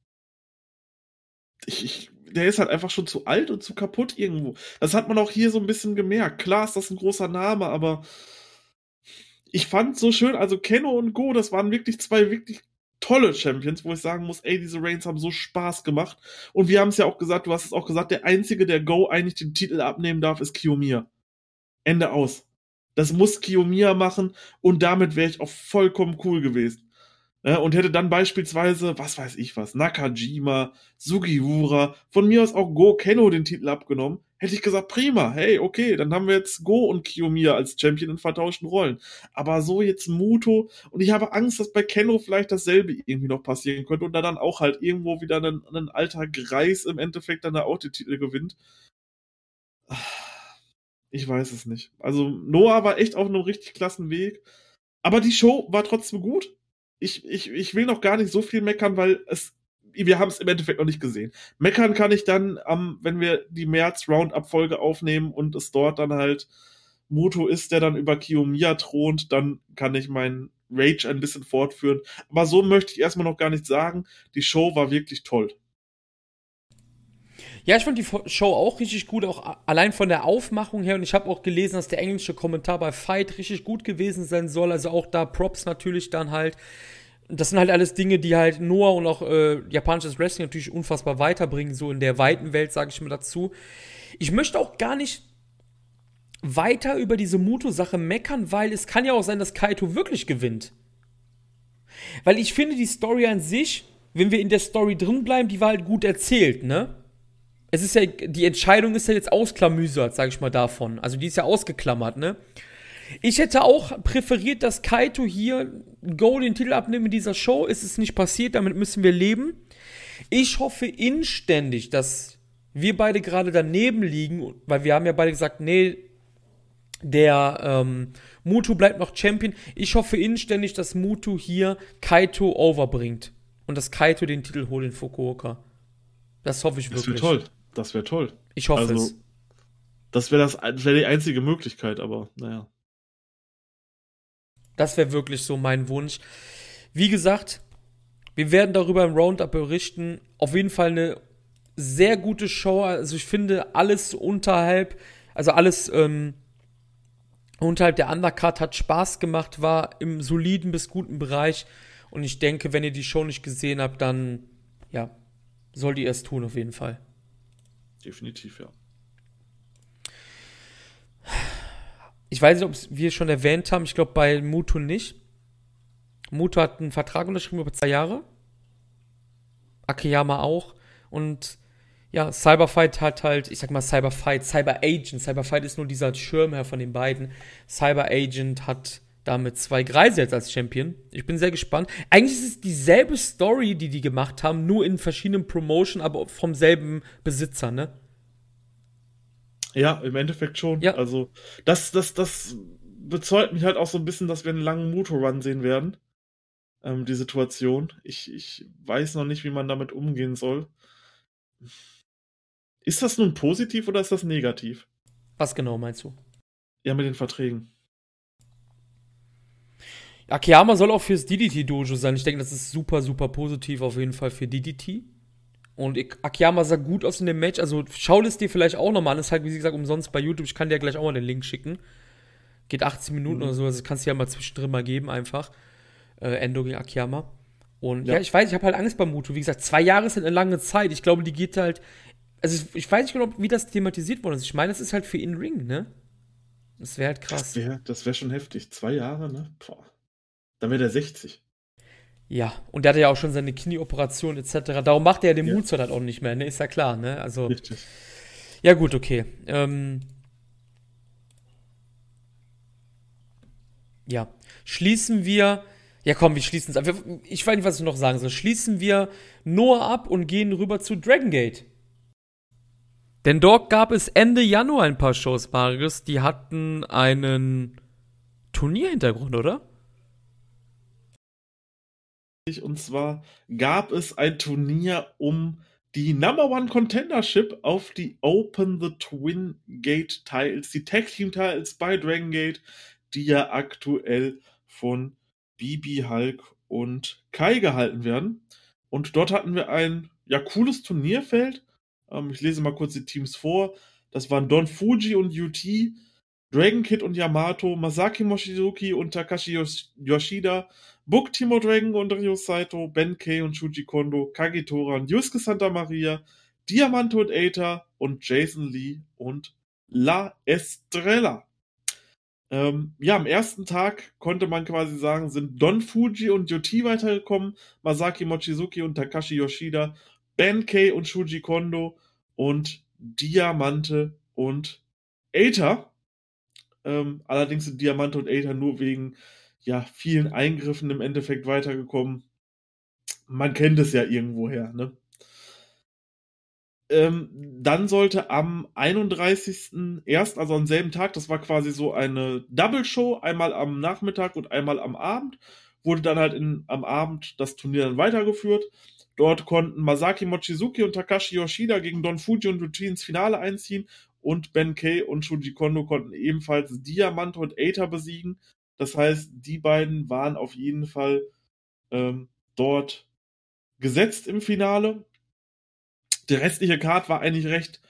Ich, ich, der ist halt einfach schon zu alt und zu kaputt irgendwo. Das hat man auch hier so ein bisschen gemerkt. Klar ist das ein großer Name, aber ich fand so schön, also Kenno und Go, das waren wirklich zwei wirklich tolle Champions, wo ich sagen muss, ey, diese Reigns haben so Spaß gemacht. Und wir haben es ja auch gesagt, du hast es auch gesagt, der einzige, der Go eigentlich den Titel abnehmen darf, ist Kiyomiya. Ende aus. Das muss Kiyomiya machen und damit wäre ich auch vollkommen cool gewesen. Ja, und hätte dann beispielsweise, was weiß ich was, Nakajima, Sugiura, von mir aus auch Go Kenno den Titel abgenommen, hätte ich gesagt, prima, hey, okay, dann haben wir jetzt Go und Kiyomiya als Champion in vertauschten Rollen. Aber so jetzt Muto und ich habe Angst, dass bei Kenno vielleicht dasselbe irgendwie noch passieren könnte und da dann auch halt irgendwo wieder ein, ein alter Greis im Endeffekt dann auch den Titel gewinnt. Ich weiß es nicht. Also Noah war echt auf einem richtig klassen Weg. Aber die Show war trotzdem gut ich, ich, ich will noch gar nicht so viel meckern, weil es, wir haben es im Endeffekt noch nicht gesehen. Meckern kann ich dann, ähm, wenn wir die März-Roundup-Folge aufnehmen und es dort dann halt Muto ist, der dann über Kiyomiya thront, dann kann ich meinen Rage ein bisschen fortführen. Aber so möchte ich erstmal noch gar nicht sagen. Die Show war wirklich toll. Ja, ich fand die Show auch richtig gut, auch allein von der Aufmachung her. Und ich habe auch gelesen, dass der englische Kommentar bei Fight richtig gut gewesen sein soll. Also auch da Props natürlich dann halt. Das sind halt alles Dinge, die halt Noah und auch äh, japanisches Wrestling natürlich unfassbar weiterbringen, so in der weiten Welt, sage ich mal dazu. Ich möchte auch gar nicht weiter über diese Muto-Sache meckern, weil es kann ja auch sein, dass Kaito wirklich gewinnt. Weil ich finde, die Story an sich, wenn wir in der Story drin bleiben, die war halt gut erzählt, ne? Es ist ja, die Entscheidung ist ja jetzt ausklamüsert, sag ich mal davon. Also die ist ja ausgeklammert, ne? Ich hätte auch präferiert, dass Kaito hier Go den Titel abnimmt in dieser Show. Ist es nicht passiert, damit müssen wir leben. Ich hoffe inständig, dass wir beide gerade daneben liegen, weil wir haben ja beide gesagt, nee, der ähm, Mutu bleibt noch Champion. Ich hoffe inständig, dass Mutu hier Kaito overbringt und dass Kaito den Titel holt in Fukuoka. Das hoffe ich wirklich. Das wäre toll. Das wäre toll. Ich hoffe also, es. Das wäre das, wär die einzige Möglichkeit, aber naja. Das wäre wirklich so mein Wunsch. Wie gesagt, wir werden darüber im Roundup berichten. Auf jeden Fall eine sehr gute Show. Also ich finde, alles unterhalb, also alles ähm, unterhalb der Undercard hat Spaß gemacht, war im soliden bis guten Bereich. Und ich denke, wenn ihr die Show nicht gesehen habt, dann ja, sollt ihr es tun auf jeden Fall. Definitiv, ja. Ich weiß nicht, ob wir schon erwähnt haben. Ich glaube, bei Muto nicht. Muto hat einen Vertrag unterschrieben über zwei Jahre. Akiyama auch. Und ja, Cyberfight hat halt, ich sag mal Cyberfight, Cyber Agent. Cyberfight ist nur dieser Schirmherr von den beiden. Cyber Agent hat damit zwei Greise jetzt als Champion. Ich bin sehr gespannt. Eigentlich ist es dieselbe Story, die die gemacht haben, nur in verschiedenen Promotion, aber vom selben Besitzer, ne? Ja, im Endeffekt schon. Ja. Also, das, das, das bezeugt mich halt auch so ein bisschen, dass wir einen langen Motorrun sehen werden. Ähm, die Situation. Ich, ich weiß noch nicht, wie man damit umgehen soll. Ist das nun positiv oder ist das negativ? Was genau meinst du? Ja, mit den Verträgen. Akiyama soll auch fürs DDT-Dojo sein. Ich denke, das ist super, super positiv auf jeden Fall für DDT. Und Akiyama sah gut aus in dem Match. Also schau es dir vielleicht auch nochmal an. Ist halt, wie gesagt, umsonst bei YouTube. Ich kann dir gleich auch mal den Link schicken. Geht 18 Minuten mhm. oder so. Also das kannst du ja mal zwischendrin mal geben, einfach. Äh, Endo gegen Akiyama. Und ja, ja ich weiß, ich habe halt Angst bei Muto. Wie gesagt, zwei Jahre sind eine lange Zeit. Ich glaube, die geht halt. Also ich weiß nicht genau, wie das thematisiert worden ist. Ich meine, das ist halt für In-Ring, ne? Das wäre halt krass. Das wäre wär schon heftig. Zwei Jahre, ne? Boah. Dann wäre der 60. Ja, und der hatte ja auch schon seine Knieoperation etc. Darum macht er ja den ja. Moonsault halt auch nicht mehr, ne? Ist ja klar, ne? Also. Richtig. Ja, gut, okay. Ähm, ja. Schließen wir. Ja, komm, wir schließen es ab. Ich weiß nicht, was ich noch sagen soll. Schließen wir Noah ab und gehen rüber zu Dragon Gate. Denn dort gab es Ende Januar ein paar Shows, Marius, die hatten einen Turnierhintergrund, oder? Und zwar gab es ein Turnier um die Number One Contendership auf die Open the Twin Gate Titles, die Tag Team Titles bei Dragon Gate, die ja aktuell von Bibi Hulk und Kai gehalten werden. Und dort hatten wir ein ja cooles Turnierfeld. Ähm, ich lese mal kurz die Teams vor. Das waren Don Fuji und UT, Dragon Kid und Yamato, Masaki Mochizuki und Takashi Yoshida, Book Timo Dragon und Ryo Saito, Ben Kei und Shuji Kondo, Kagitora und Yusuke Santa Maria, Diamante und Aether und Jason Lee und La Estrella. Ähm, ja, am ersten Tag konnte man quasi sagen, sind Don Fuji und Yoti weitergekommen, Masaki Mochizuki und Takashi Yoshida, Ben Kei und Shuji Kondo und Diamante und Aether. Ähm, allerdings sind Diamante und Aether nur wegen ja, vielen Eingriffen im Endeffekt weitergekommen. Man kennt es ja irgendwoher, ne? Ähm, dann sollte am 31.01., also am selben Tag, das war quasi so eine Double-Show, einmal am Nachmittag und einmal am Abend, wurde dann halt in, am Abend das Turnier dann weitergeführt. Dort konnten Masaki Mochizuki und Takashi Yoshida gegen Don Fuji und Ruchi ins Finale einziehen und Ben Kei und Shuji Kondo konnten ebenfalls Diamante und Aether besiegen. Das heißt, die beiden waren auf jeden Fall ähm, dort gesetzt im Finale. Der restliche Card war eigentlich recht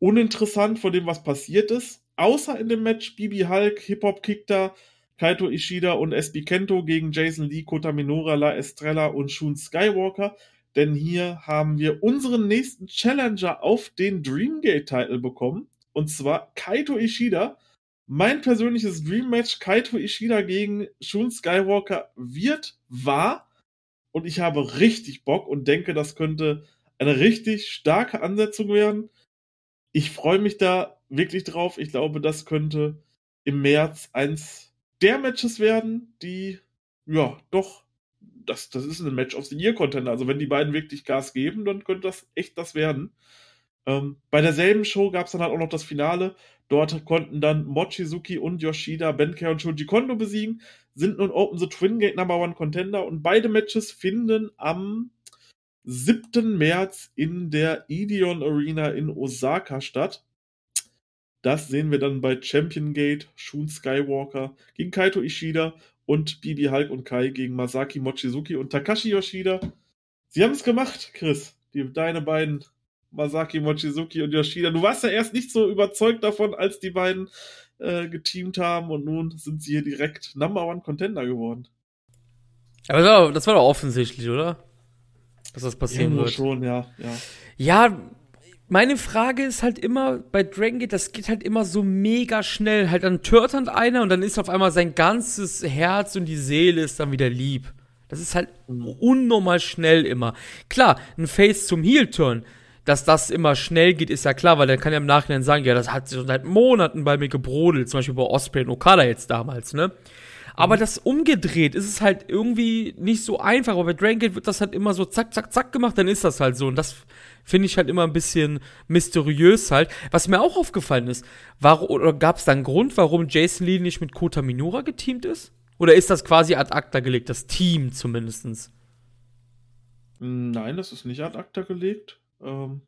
uninteressant von dem, was passiert ist. Außer in dem Match Bibi Hulk, Hip-Hop Kikta, Kaito Ishida und SB Kento gegen Jason Lee, Kota Minora, La Estrella und Shun Skywalker. Denn hier haben wir unseren nächsten Challenger auf den Dreamgate-Titel bekommen. Und zwar Kaito Ishida mein persönliches Dream Match Kaito Ishida gegen Shun Skywalker wird wahr und ich habe richtig Bock und denke, das könnte eine richtig starke Ansetzung werden. Ich freue mich da wirklich drauf. Ich glaube, das könnte im März eins der Matches werden, die ja doch das, das ist ein Match of the Year Contender. Also wenn die beiden wirklich Gas geben, dann könnte das echt das werden. Ähm, bei derselben Show gab es dann halt auch noch das Finale. Dort konnten dann Mochizuki und Yoshida Benkei und Shoji Kondo besiegen, sind nun Open the Twin Gate Number One Contender und beide Matches finden am 7. März in der Ideon Arena in Osaka statt. Das sehen wir dann bei Champion Gate, Shun Skywalker gegen Kaito Ishida und Bibi Hulk und Kai gegen Masaki Mochizuki und Takashi Yoshida. Sie haben es gemacht, Chris. Die, deine beiden, Masaki Mochizuki und Yoshida. Du warst ja erst nicht so überzeugt davon, als die beiden äh, geteamt haben und nun sind sie hier direkt Number One Contender geworden. Aber das war doch offensichtlich, oder? Dass das passieren Irgendwo wird. schon, ja, ja. Ja, meine Frage ist halt immer, bei Dragon Gate, das geht halt immer so mega schnell. Halt dann turnt einer und dann ist auf einmal sein ganzes Herz und die Seele ist dann wieder lieb. Das ist halt unnormal schnell immer. Klar, ein Face zum Heel-Turn, dass das immer schnell geht, ist ja klar, weil dann kann er im Nachhinein sagen, ja, das hat schon seit Monaten bei mir gebrodelt, zum Beispiel bei Osprey und Okada jetzt damals, ne? Aber mhm. das umgedreht ist es halt irgendwie nicht so einfach. Aber bei Dragon Gate wird das halt immer so zack, zack, zack gemacht, dann ist das halt so. Und das finde ich halt immer ein bisschen mysteriös halt. Was mir auch aufgefallen ist, warum, oder gab es da einen Grund, warum Jason Lee nicht mit Kota Minura geteamt ist? Oder ist das quasi ad acta gelegt, das Team zumindestens? Nein, das ist nicht ad acta gelegt. Ähm,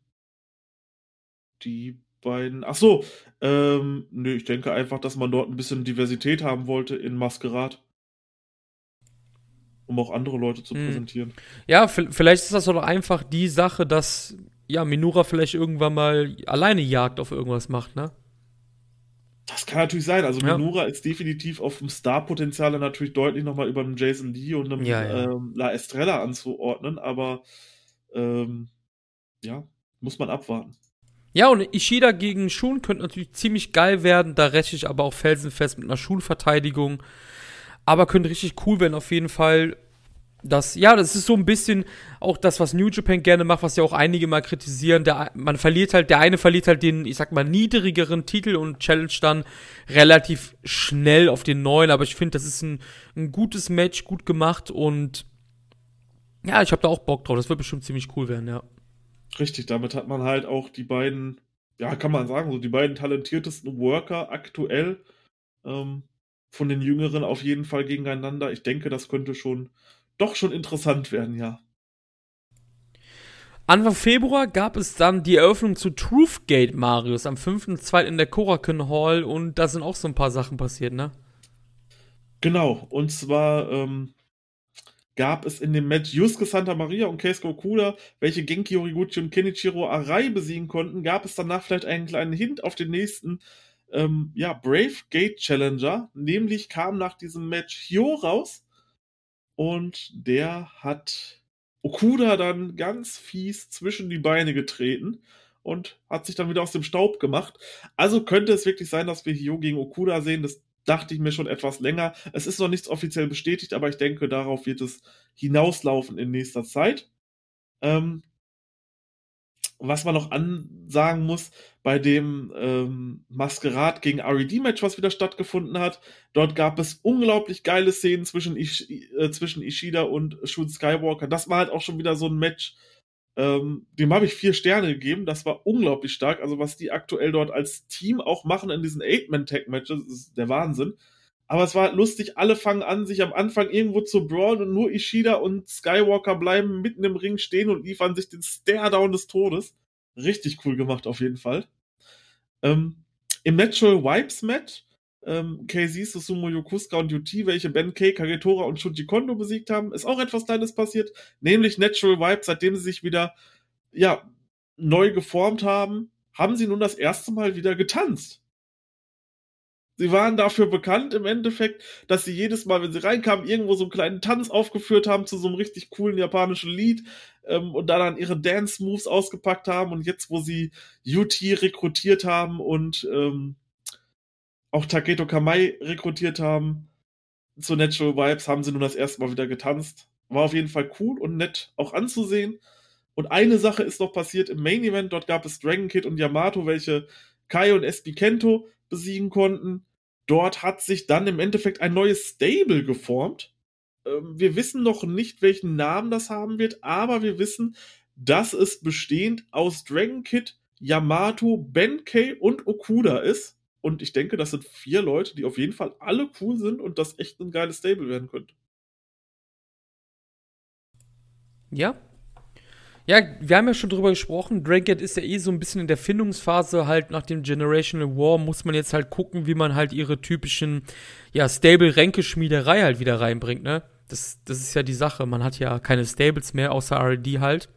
die beiden. Ach so, ähm, nö, ich denke einfach, dass man dort ein bisschen Diversität haben wollte in Maskerat. Um auch andere Leute zu hm. präsentieren. Ja, vielleicht ist das doch einfach die Sache, dass ja, Minura vielleicht irgendwann mal alleine Jagd auf irgendwas macht, ne? Das kann natürlich sein. Also ja. Minura ist definitiv auf dem Star-Potenzial natürlich deutlich nochmal über einem Jason Lee und einem ja, ja. Ähm, La Estrella anzuordnen, aber ähm, ja, muss man abwarten. Ja, und Ishida gegen Shun könnte natürlich ziemlich geil werden. Da rechne ich aber auch felsenfest mit einer Schulverteidigung. Aber könnte richtig cool werden, auf jeden Fall. Das, ja, das ist so ein bisschen auch das, was New Japan gerne macht, was ja auch einige mal kritisieren. Der, man verliert halt, der eine verliert halt den, ich sag mal, niedrigeren Titel und Challenge dann relativ schnell auf den neuen. Aber ich finde, das ist ein, ein gutes Match, gut gemacht und ja, ich habe da auch Bock drauf. Das wird bestimmt ziemlich cool werden, ja. Richtig, damit hat man halt auch die beiden, ja, kann man sagen, so die beiden talentiertesten Worker aktuell ähm, von den Jüngeren auf jeden Fall gegeneinander. Ich denke, das könnte schon doch schon interessant werden, ja. Anfang Februar gab es dann die Eröffnung zu Truthgate Marius am 5.2. in der Korakuen Hall und da sind auch so ein paar Sachen passiert, ne? Genau, und zwar ähm, gab es in dem Match Yusuke Santa Maria und Keisuke Okuda, welche Genki Horiguchi und Kenichiro Arai besiegen konnten, gab es danach vielleicht einen kleinen Hint auf den nächsten ähm, ja, Brave Gate Challenger. Nämlich kam nach diesem Match Hyo raus und der hat Okuda dann ganz fies zwischen die Beine getreten und hat sich dann wieder aus dem Staub gemacht. Also könnte es wirklich sein, dass wir Hyo gegen Okuda sehen. Das dachte ich mir schon etwas länger. Es ist noch nichts offiziell bestätigt, aber ich denke, darauf wird es hinauslaufen in nächster Zeit. Ähm, was man noch ansagen muss, bei dem ähm, Maskerat gegen RED-Match, was wieder stattgefunden hat, dort gab es unglaublich geile Szenen zwischen, Ish äh, zwischen Ishida und Shun Skywalker. Das war halt auch schon wieder so ein Match, ähm, dem habe ich vier Sterne gegeben. Das war unglaublich stark. Also, was die aktuell dort als Team auch machen in diesen Eight-Man-Tag-Matches, ist der Wahnsinn. Aber es war lustig, alle fangen an, sich am Anfang irgendwo zu brawlen und nur Ishida und Skywalker bleiben mitten im Ring stehen und liefern sich den Stare-Down des Todes. Richtig cool gemacht, auf jeden Fall. Ähm, Im Natural Wipes Match ähm, KZ, Susumu Yokusuka und UT, welche Ben K, Kagetora und Shuji Kondo besiegt haben, ist auch etwas Kleines passiert, nämlich Natural Vibe, seitdem sie sich wieder, ja, neu geformt haben, haben sie nun das erste Mal wieder getanzt. Sie waren dafür bekannt im Endeffekt, dass sie jedes Mal, wenn sie reinkamen, irgendwo so einen kleinen Tanz aufgeführt haben zu so einem richtig coolen japanischen Lied ähm, und da dann ihre Dance-Moves ausgepackt haben. Und jetzt, wo sie UT rekrutiert haben und ähm, auch Taketo Kamai rekrutiert haben zu Natural Vibes, haben sie nun das erste Mal wieder getanzt. War auf jeden Fall cool und nett auch anzusehen. Und eine Sache ist noch passiert im Main Event. Dort gab es Dragon Kid und Yamato, welche Kai und SB Kento besiegen konnten. Dort hat sich dann im Endeffekt ein neues Stable geformt. Ähm, wir wissen noch nicht, welchen Namen das haben wird, aber wir wissen, dass es bestehend aus Dragon Kid, Yamato, Benkei und Okuda ist. Und ich denke, das sind vier Leute, die auf jeden Fall alle cool sind und das echt ein geiles Stable werden könnte. Ja. Ja, wir haben ja schon drüber gesprochen. Dragon ist ja eh so ein bisschen in der Findungsphase. Halt nach dem Generational War muss man jetzt halt gucken, wie man halt ihre typischen, ja, Stable-Ränkeschmiederei halt wieder reinbringt, ne? Das, das ist ja die Sache. Man hat ja keine Stables mehr, außer RD halt.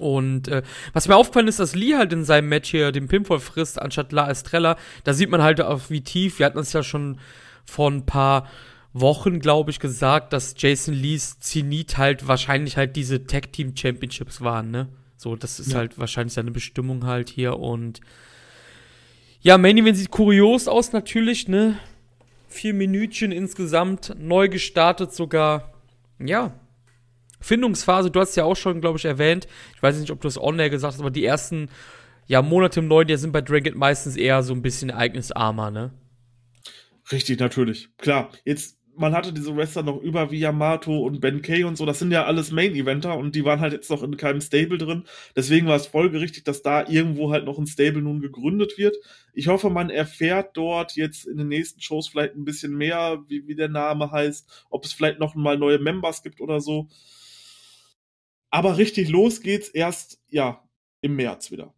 Und äh, was mir aufgefallen ist, dass Lee halt in seinem Match hier den Pinfall frisst, anstatt La Estrella. Da sieht man halt auch, wie tief. Wir hatten uns ja schon vor ein paar Wochen, glaube ich, gesagt, dass Jason Lees Zenit halt wahrscheinlich halt diese Tag Team Championships waren, ne? So, das ist ja. halt wahrscheinlich seine Bestimmung halt hier und ja, Main Event sieht kurios aus natürlich, ne? Vier Minütchen insgesamt, neu gestartet sogar. Ja. Findungsphase, du hast ja auch schon, glaube ich, erwähnt. Ich weiß nicht, ob du es online gesagt hast, aber die ersten ja, Monate im neuen Jahr sind bei Dragon meistens eher so ein bisschen ereignisarmer, ne? Richtig, natürlich. Klar, jetzt man hatte diese Wrestler noch über wie Yamato und Ben Kay und so, das sind ja alles Main-Eventer und die waren halt jetzt noch in keinem Stable drin. Deswegen war es folgerichtig, dass da irgendwo halt noch ein Stable nun gegründet wird. Ich hoffe, man erfährt dort jetzt in den nächsten Shows vielleicht ein bisschen mehr, wie, wie der Name heißt, ob es vielleicht noch mal neue Members gibt oder so. Aber richtig los geht's erst, ja, im März wieder.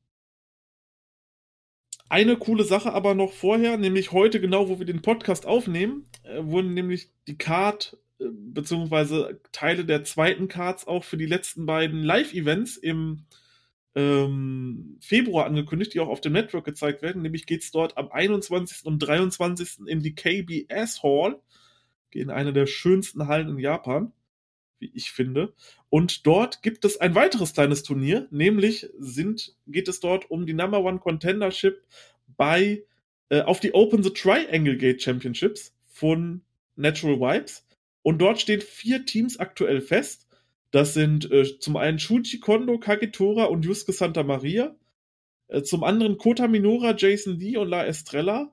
Eine coole Sache aber noch vorher, nämlich heute, genau wo wir den Podcast aufnehmen, äh, wurden nämlich die Card äh, beziehungsweise Teile der zweiten Cards auch für die letzten beiden Live-Events im ähm, Februar angekündigt, die auch auf dem Network gezeigt werden. Nämlich geht es dort am 21. und 23. in die KBS Hall, in eine der schönsten Hallen in Japan wie ich finde. Und dort gibt es ein weiteres kleines Turnier, nämlich sind, geht es dort um die Number One Contendership bei äh, auf die Open the Triangle Gate Championships von Natural Vibes. Und dort stehen vier Teams aktuell fest. Das sind äh, zum einen Shuji Kondo, Kagetora und Yusuke Santa Maria. Äh, zum anderen Kota Minora, Jason Lee und La Estrella.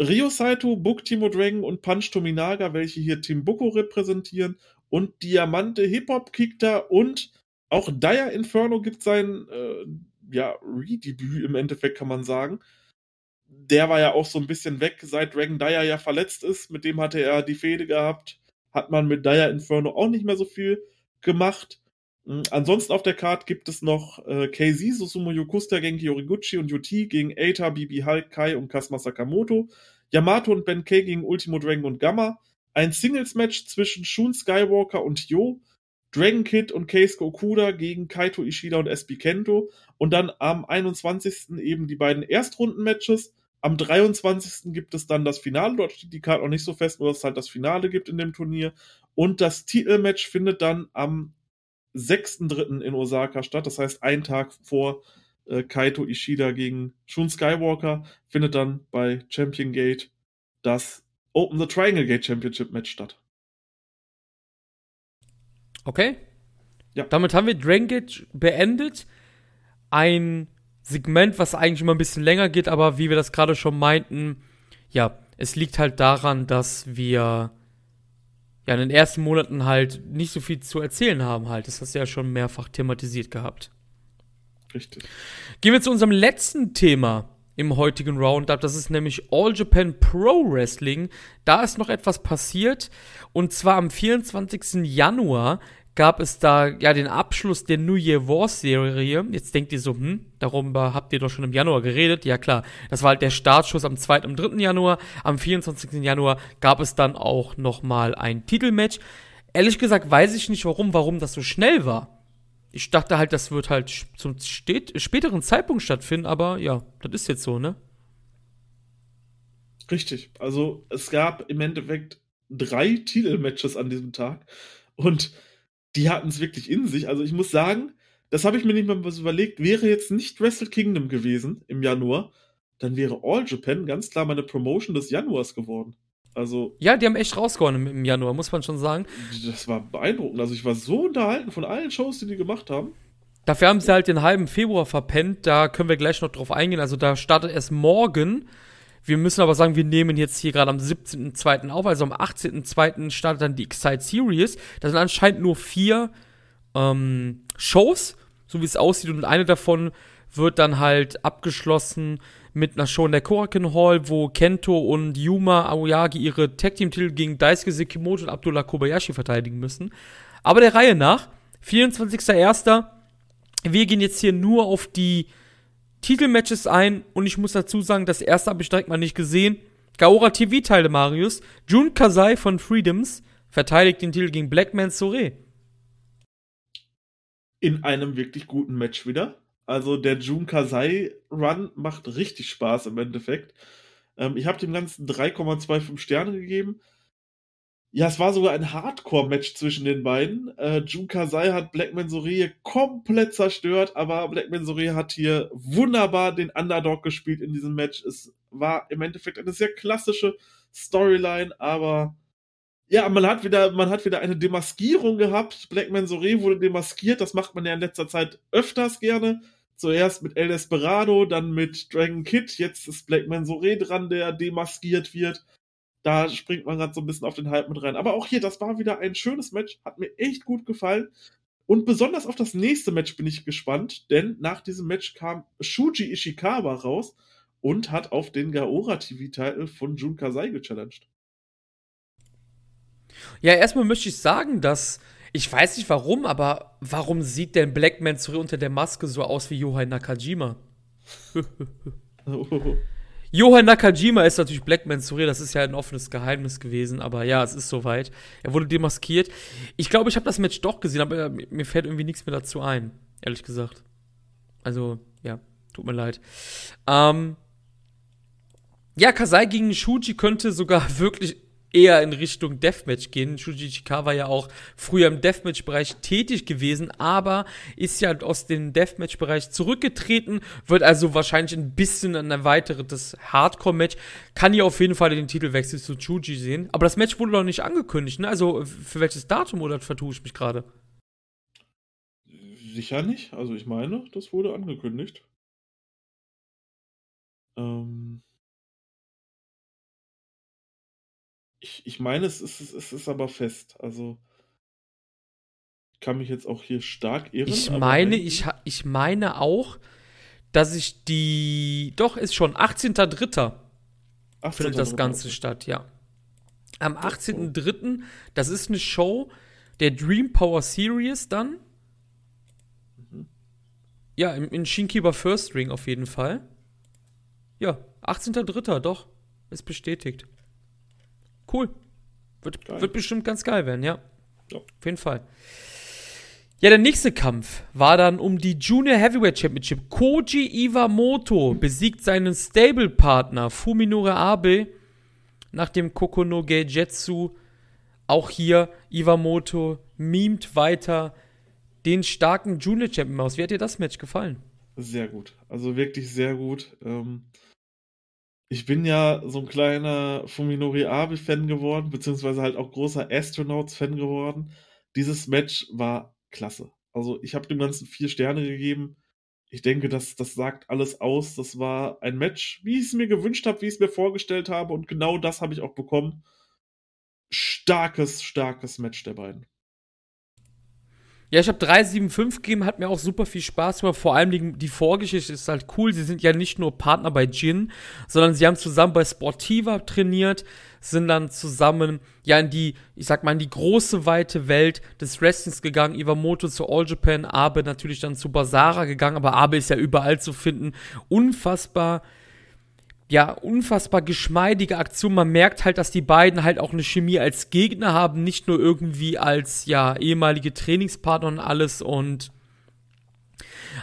Rio Saito, Book Timo Dragon und Punch Tominaga, welche hier Team Boko repräsentieren und Diamante Hip Hop kickt da und auch Dire Inferno gibt sein äh, ja, Redebüt im Endeffekt, kann man sagen. Der war ja auch so ein bisschen weg, seit Dragon Dyer ja verletzt ist. Mit dem hatte er die Fehde gehabt. Hat man mit Dire Inferno auch nicht mehr so viel gemacht. Mhm. Ansonsten auf der Card gibt es noch äh, KZ, Susumu Yokusta gegen Yoriguchi und Yuti gegen Eita, Bibi Hulk, Kai und Kasma Sakamoto. Yamato und Ben K gegen Ultimo Dragon und Gamma ein Singles-Match zwischen Shun Skywalker und Yo, Dragon Kid und Keisuke Okuda gegen Kaito Ishida und SB Kento und dann am 21. eben die beiden Erstrunden-Matches. Am 23. gibt es dann das Finale, dort steht die Karte auch nicht so fest, nur dass es halt das Finale gibt in dem Turnier. Und das Titelmatch findet dann am 6.3. in Osaka statt, das heißt ein Tag vor äh, Kaito Ishida gegen Shun Skywalker findet dann bei Champion Gate das Open the Triangle Gate Championship Match statt. Okay. Ja. Damit haben wir Dragon Gate beendet. Ein Segment, was eigentlich immer ein bisschen länger geht, aber wie wir das gerade schon meinten, ja, es liegt halt daran, dass wir ja in den ersten Monaten halt nicht so viel zu erzählen haben halt. Das hast du ja schon mehrfach thematisiert gehabt. Richtig. Gehen wir zu unserem letzten Thema im heutigen Roundup. Das ist nämlich All Japan Pro Wrestling. Da ist noch etwas passiert. Und zwar am 24. Januar gab es da ja den Abschluss der New Year War Serie. Jetzt denkt ihr so, hm, darüber habt ihr doch schon im Januar geredet. Ja klar, das war halt der Startschuss am 2. und 3. Januar. Am 24. Januar gab es dann auch nochmal ein Titelmatch. Ehrlich gesagt weiß ich nicht warum, warum das so schnell war ich dachte halt, das wird halt zum späteren Zeitpunkt stattfinden, aber ja, das ist jetzt so, ne? Richtig. Also es gab im Endeffekt drei Titelmatches an diesem Tag und die hatten es wirklich in sich. Also ich muss sagen, das habe ich mir nicht mal was überlegt, wäre jetzt nicht Wrestle Kingdom gewesen im Januar, dann wäre All Japan ganz klar meine Promotion des Januars geworden. Also. Ja, die haben echt rausgehauen im, Januar, muss man schon sagen. Das war beeindruckend. Also ich war so unterhalten von allen Shows, die die gemacht haben. Dafür haben sie halt den halben Februar verpennt. Da können wir gleich noch drauf eingehen. Also da startet erst morgen. Wir müssen aber sagen, wir nehmen jetzt hier gerade am 17.02. auf. Also am 18.02. startet dann die Excite Series. Da sind anscheinend nur vier ähm, Shows, so wie es aussieht. Und eine davon wird dann halt abgeschlossen mit einer Show in der Korakin Hall, wo Kento und Yuma Aoyagi ihre Tag Team Titel gegen Daisuke Sekimoto und Abdullah Kobayashi verteidigen müssen. Aber der Reihe nach, 24.01. wir gehen jetzt hier nur auf die Titelmatches ein und ich muss dazu sagen, das erste habe ich direkt mal nicht gesehen. Gaora TV-Teile Marius. Jun Kasai von Freedoms verteidigt den Titel gegen Blackman Sore. In einem wirklich guten Match wieder. Also der Jun Kasai Run macht richtig Spaß im Endeffekt. Ähm, ich habe dem Ganzen 3,25 Sterne gegeben. Ja, es war sogar ein Hardcore-Match zwischen den beiden. Äh, Jun Kasai hat Blackman Sorie komplett zerstört, aber Blackman Sorie hat hier wunderbar den Underdog gespielt in diesem Match. Es war im Endeffekt eine sehr klassische Storyline, aber ja, man hat wieder, man hat wieder eine Demaskierung gehabt. Blackman Sorie wurde demaskiert, das macht man ja in letzter Zeit öfters gerne. Zuerst mit El Desperado, dann mit Dragon Kid, jetzt ist Blackman Sorie dran, der demaskiert wird. Da springt man gerade so ein bisschen auf den Hype mit rein. Aber auch hier, das war wieder ein schönes Match, hat mir echt gut gefallen. Und besonders auf das nächste Match bin ich gespannt, denn nach diesem Match kam Shuji Ishikawa raus und hat auf den Gaora TV-Titel von Jun Kasai gechallenged. Ja, erstmal möchte ich sagen, dass ich weiß nicht warum, aber warum sieht denn Blackman zurück unter der Maske so aus wie Yohai Nakajima? [laughs] oh. Johann Nakajima ist natürlich Blackman Surreal, das ist ja ein offenes Geheimnis gewesen, aber ja, es ist soweit. Er wurde demaskiert. Ich glaube, ich habe das Match doch gesehen, aber mir fällt irgendwie nichts mehr dazu ein, ehrlich gesagt. Also, ja, tut mir leid. Ähm, ja, Kasai gegen Shuji könnte sogar [laughs] wirklich eher in Richtung Deathmatch gehen. Shuji Chikawa war ja auch früher im Deathmatch-Bereich tätig gewesen, aber ist ja aus dem Deathmatch-Bereich zurückgetreten, wird also wahrscheinlich ein bisschen ein erweitertes Hardcore-Match. Kann hier auf jeden Fall den Titelwechsel zu Shuji sehen. Aber das Match wurde noch nicht angekündigt, ne? Also für welches Datum oder vertue ich mich gerade? Sicher nicht. Also ich meine, das wurde angekündigt. Ähm. Ich, ich meine, es ist, es ist aber fest. Also ich kann mich jetzt auch hier stark irren. Ich meine, ich, ich meine auch, dass ich die. Doch, ist schon 18.03. 18. findet das Ganze statt, ja. Am 18.03. Das ist eine Show der Dream Power Series dann. Mhm. Ja, in, in Shinkeeper First Ring auf jeden Fall. Ja, 18.03. doch. Ist bestätigt. Cool. Wird, wird bestimmt ganz geil werden, ja. ja. Auf jeden Fall. Ja, der nächste Kampf war dann um die Junior Heavyweight Championship. Koji Iwamoto besiegt seinen Stable-Partner Fuminore Abe nach dem Kokono Geijetsu. Auch hier Iwamoto mimt weiter den starken Junior Champion aus. Wie hat dir das Match gefallen? Sehr gut. Also wirklich sehr gut. Ähm, ich bin ja so ein kleiner Fuminori Abe-Fan geworden, beziehungsweise halt auch großer Astronauts-Fan geworden. Dieses Match war klasse. Also ich habe dem Ganzen vier Sterne gegeben. Ich denke, das, das sagt alles aus. Das war ein Match, wie ich es mir gewünscht habe, wie ich es mir vorgestellt habe. Und genau das habe ich auch bekommen. Starkes, starkes Match der beiden. Ja, ich habe 375 gegeben, hat mir auch super viel Spaß gemacht. Vor allem die, die, Vorgeschichte ist halt cool. Sie sind ja nicht nur Partner bei Jin, sondern sie haben zusammen bei Sportiva trainiert, sind dann zusammen ja in die, ich sag mal, in die große weite Welt des Wrestlings gegangen. Iwamoto zu All Japan, Abe natürlich dann zu Basara gegangen, aber Abe ist ja überall zu finden. Unfassbar ja, unfassbar geschmeidige Aktion. Man merkt halt, dass die beiden halt auch eine Chemie als Gegner haben, nicht nur irgendwie als, ja, ehemalige Trainingspartner und alles und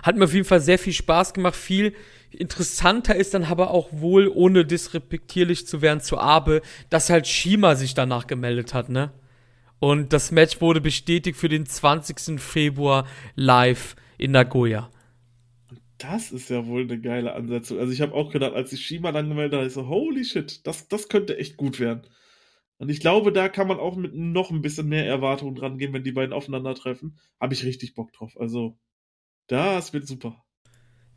hat mir auf jeden Fall sehr viel Spaß gemacht. Viel interessanter ist dann aber auch wohl, ohne disrespektierlich zu werden zu Abe, dass halt Shima sich danach gemeldet hat, ne? Und das Match wurde bestätigt für den 20. Februar live in Nagoya. Das ist ja wohl eine geile Ansetzung. Also ich habe auch gedacht, als ich Shima dann gemeldet habe, ich so, holy shit, das, das könnte echt gut werden. Und ich glaube, da kann man auch mit noch ein bisschen mehr Erwartungen dran gehen, wenn die beiden aufeinandertreffen. Habe ich richtig Bock drauf. Also, das wird super.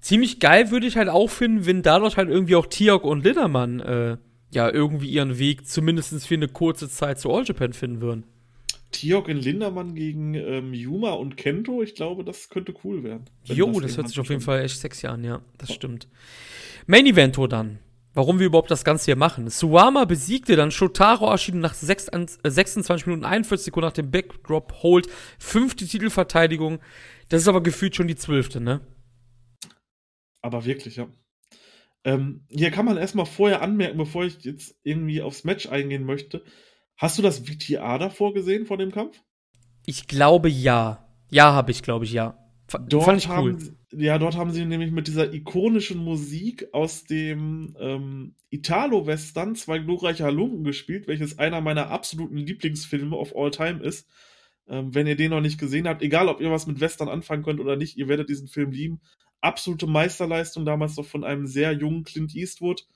Ziemlich geil würde ich halt auch finden, wenn dadurch halt irgendwie auch Tiok und Lindermann äh, ja irgendwie ihren Weg zumindest für eine kurze Zeit zu All Japan finden würden. Tiok in Lindermann gegen ähm, Yuma und Kento, ich glaube, das könnte cool werden. Jo, das, das hört sich auf jeden Fall echt sexy an, ja, das oh. stimmt. Main Evento dann. Warum wir überhaupt das Ganze hier machen. Suwama besiegte dann Shotaro Ashino nach 6, äh, 26 Minuten 41 Sekunden nach dem Backdrop Hold. Fünfte Titelverteidigung. Das ist aber gefühlt schon die zwölfte, ne? Aber wirklich, ja. Ähm, hier kann man erstmal vorher anmerken, bevor ich jetzt irgendwie aufs Match eingehen möchte. Hast du das VTA davor gesehen vor dem Kampf? Ich glaube ja. Ja, habe ich, glaube ich, ja. F dort Fand ich cool. Haben, ja, dort haben sie nämlich mit dieser ikonischen Musik aus dem ähm, Italo-Western zwei glorreiche Halunken gespielt, welches einer meiner absoluten Lieblingsfilme of all time ist. Ähm, wenn ihr den noch nicht gesehen habt, egal ob ihr was mit Western anfangen könnt oder nicht, ihr werdet diesen Film lieben. Absolute Meisterleistung, damals noch von einem sehr jungen Clint Eastwood.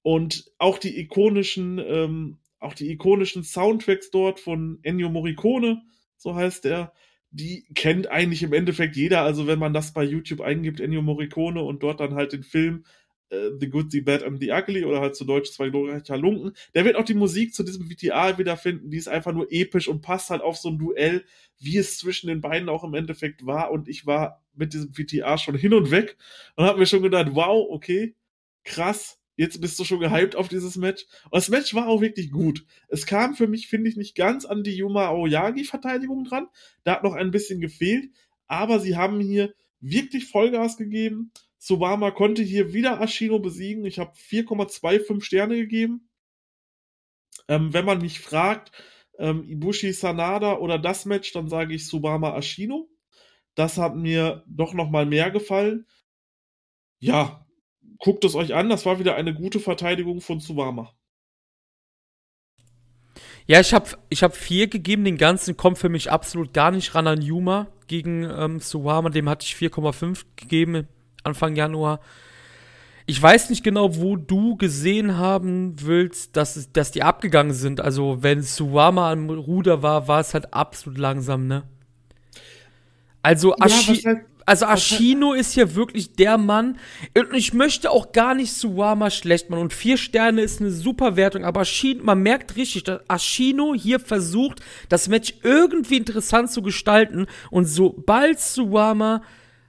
Und auch die ikonischen, ähm, auch die ikonischen Soundtracks dort von Ennio Morricone, so heißt er, die kennt eigentlich im Endeffekt jeder. Also wenn man das bei YouTube eingibt, Ennio Morricone und dort dann halt den Film äh, The Good, The Bad and The Ugly oder halt zu Deutsch zwei glorreiche Halunken, der wird auch die Musik zu diesem VTA wiederfinden. Die ist einfach nur episch und passt halt auf so ein Duell, wie es zwischen den beiden auch im Endeffekt war. Und ich war mit diesem VTA schon hin und weg und habe mir schon gedacht, wow, okay, krass, Jetzt bist du schon gehypt auf dieses Match. Und das Match war auch wirklich gut. Es kam für mich, finde ich, nicht ganz an die Yuma Aoyagi-Verteidigung dran. Da hat noch ein bisschen gefehlt. Aber sie haben hier wirklich Vollgas gegeben. Subama konnte hier wieder Ashino besiegen. Ich habe 4,25 Sterne gegeben. Ähm, wenn man mich fragt, ähm, Ibushi Sanada oder das Match, dann sage ich Subama Ashino. Das hat mir doch noch mal mehr gefallen. Ja, guckt es euch an, das war wieder eine gute Verteidigung von Suwama. Ja, ich habe ich hab vier gegeben, den ganzen kommt für mich absolut gar nicht ran an Yuma gegen ähm, Suwama, dem hatte ich 4,5 gegeben Anfang Januar. Ich weiß nicht genau, wo du gesehen haben willst, dass, dass die abgegangen sind. Also, wenn Suwama am Ruder war, war es halt absolut langsam, ne? Also, Ashi ja, also Ashino ist hier wirklich der Mann. Und ich möchte auch gar nicht Suwama schlecht machen. Und vier Sterne ist eine super Wertung. Aber Ashino, man merkt richtig, dass Ashino hier versucht, das Match irgendwie interessant zu gestalten. Und sobald Suwama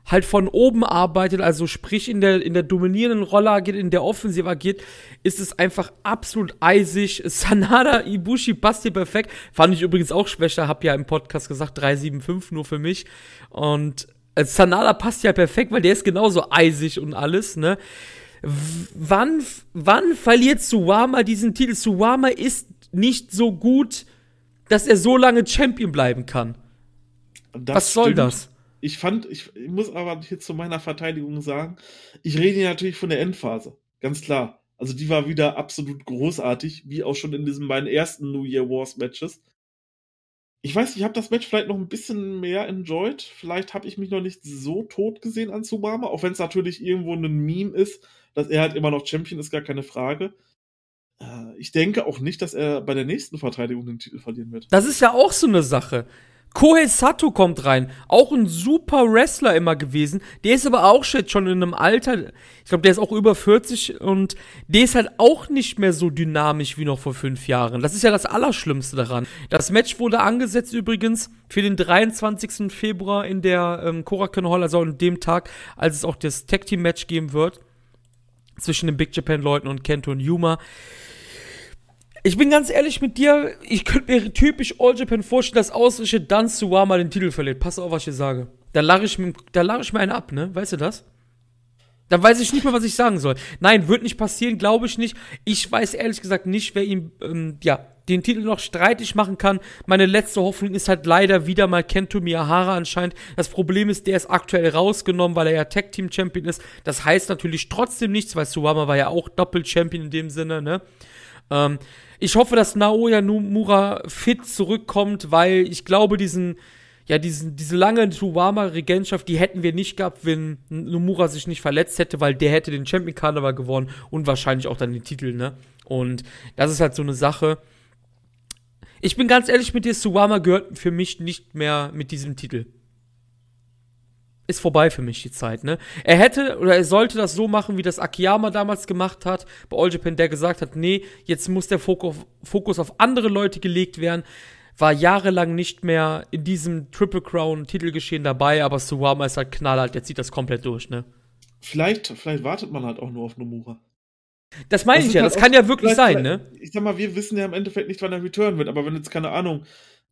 halt von oben arbeitet, also sprich in der, in der dominierenden Rolle agiert, in der Offensive agiert, ist es einfach absolut eisig. [laughs] Sanada Ibushi passt hier perfekt. Fand ich übrigens auch schwächer, hab ja im Podcast gesagt, 375 nur für mich. Und also Sanada passt ja perfekt, weil der ist genauso eisig und alles, ne? wann, wann verliert Suwama diesen Titel? Suwama ist nicht so gut, dass er so lange Champion bleiben kann. Das Was soll stimmt. das? Ich fand, ich, ich, muss aber hier zu meiner Verteidigung sagen, ich rede hier natürlich von der Endphase. Ganz klar. Also die war wieder absolut großartig, wie auch schon in diesen beiden ersten New Year Wars Matches ich weiß, ich habe das Match vielleicht noch ein bisschen mehr enjoyed. Vielleicht habe ich mich noch nicht so tot gesehen an Tsubama, auch wenn es natürlich irgendwo ein Meme ist, dass er halt immer noch Champion ist, gar keine Frage. Äh, ich denke auch nicht, dass er bei der nächsten Verteidigung den Titel verlieren wird. Das ist ja auch so eine Sache. Kohei Sato kommt rein. Auch ein super Wrestler immer gewesen. Der ist aber auch jetzt schon in einem Alter, ich glaube, der ist auch über 40 und der ist halt auch nicht mehr so dynamisch wie noch vor fünf Jahren. Das ist ja das Allerschlimmste daran. Das Match wurde angesetzt übrigens für den 23. Februar in der ähm, Korakuen Hall, also an dem Tag, als es auch das Tag Team Match geben wird. Zwischen den Big Japan Leuten und Kento und Yuma. Ich bin ganz ehrlich mit dir, ich könnte mir typisch All Japan vorstellen, dass ausrische Dan Suwama den Titel verliert. Pass auf, was ich sage. Da lache ich, mir, lach ich mir einen ab, ne? Weißt du das? Da weiß ich nicht mehr, was ich sagen soll. Nein, wird nicht passieren, glaube ich nicht. Ich weiß ehrlich gesagt nicht, wer ihm, ähm, ja, den Titel noch streitig machen kann. Meine letzte Hoffnung ist halt leider wieder mal Kento Miyahara anscheinend. Das Problem ist, der ist aktuell rausgenommen, weil er ja Tag Team Champion ist. Das heißt natürlich trotzdem nichts, weil Suwama war ja auch Doppel Champion in dem Sinne, ne? Ähm, ich hoffe, dass Naoya Nomura fit zurückkommt, weil ich glaube, diesen, ja, diesen, diese lange Tuwama-Regentschaft, die hätten wir nicht gehabt, wenn Nomura sich nicht verletzt hätte, weil der hätte den Champion Carnival gewonnen und wahrscheinlich auch dann den Titel, ne? Und das ist halt so eine Sache. Ich bin ganz ehrlich mit dir, Suwama gehört für mich nicht mehr mit diesem Titel ist vorbei für mich die Zeit, ne? Er hätte oder er sollte das so machen, wie das Akiyama damals gemacht hat, bei All Japan, der gesagt hat, nee, jetzt muss der Fokus, Fokus auf andere Leute gelegt werden. War jahrelang nicht mehr in diesem Triple Crown Titelgeschehen dabei, aber Suwama ist halt knallhart, der zieht das komplett durch, ne? Vielleicht, vielleicht wartet man halt auch nur auf Nomura. Das meine ich ja, halt das kann ja wirklich sein, ne? Ich sag mal, wir wissen ja im Endeffekt nicht, wann er return wird, aber wenn jetzt, keine Ahnung,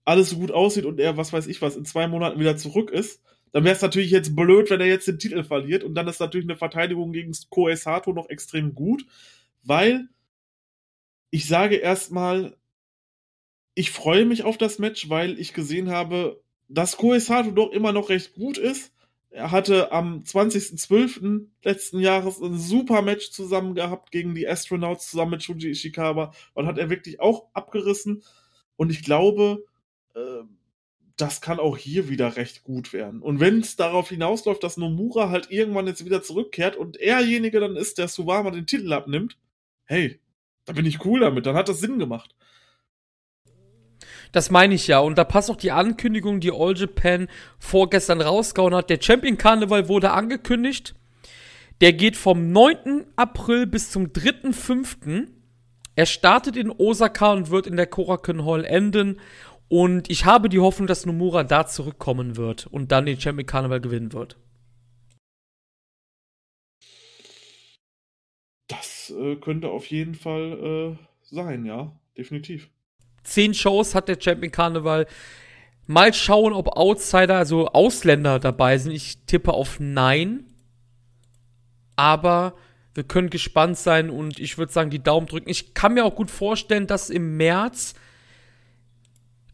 alles so gut aussieht und er, was weiß ich was, in zwei Monaten wieder zurück ist, dann wäre es natürlich jetzt blöd, wenn er jetzt den Titel verliert. Und dann ist natürlich eine Verteidigung gegen Koei Sato noch extrem gut, weil ich sage erstmal, ich freue mich auf das Match, weil ich gesehen habe, dass Koei Sato doch immer noch recht gut ist. Er hatte am 20.12. letzten Jahres ein super Match zusammen gehabt gegen die Astronauts zusammen mit Shuji Ishikawa und hat er wirklich auch abgerissen. Und ich glaube, äh, das kann auch hier wieder recht gut werden. Und wenn es darauf hinausläuft, dass Nomura halt irgendwann jetzt wieder zurückkehrt und erjenige dann ist, der Suwama den Titel abnimmt, hey, da bin ich cool damit, dann hat das Sinn gemacht. Das meine ich ja. Und da passt auch die Ankündigung, die All Japan vorgestern rausgehauen hat. Der Champion Carnival wurde angekündigt. Der geht vom 9. April bis zum 3.5. Er startet in Osaka und wird in der Korakuen Hall enden. Und ich habe die Hoffnung, dass Nomura da zurückkommen wird und dann den Champion Carnival gewinnen wird. Das äh, könnte auf jeden Fall äh, sein, ja, definitiv. Zehn Shows hat der Champion Carnival. Mal schauen, ob Outsider, also Ausländer dabei sind. Ich tippe auf Nein. Aber wir können gespannt sein und ich würde sagen, die Daumen drücken. Ich kann mir auch gut vorstellen, dass im März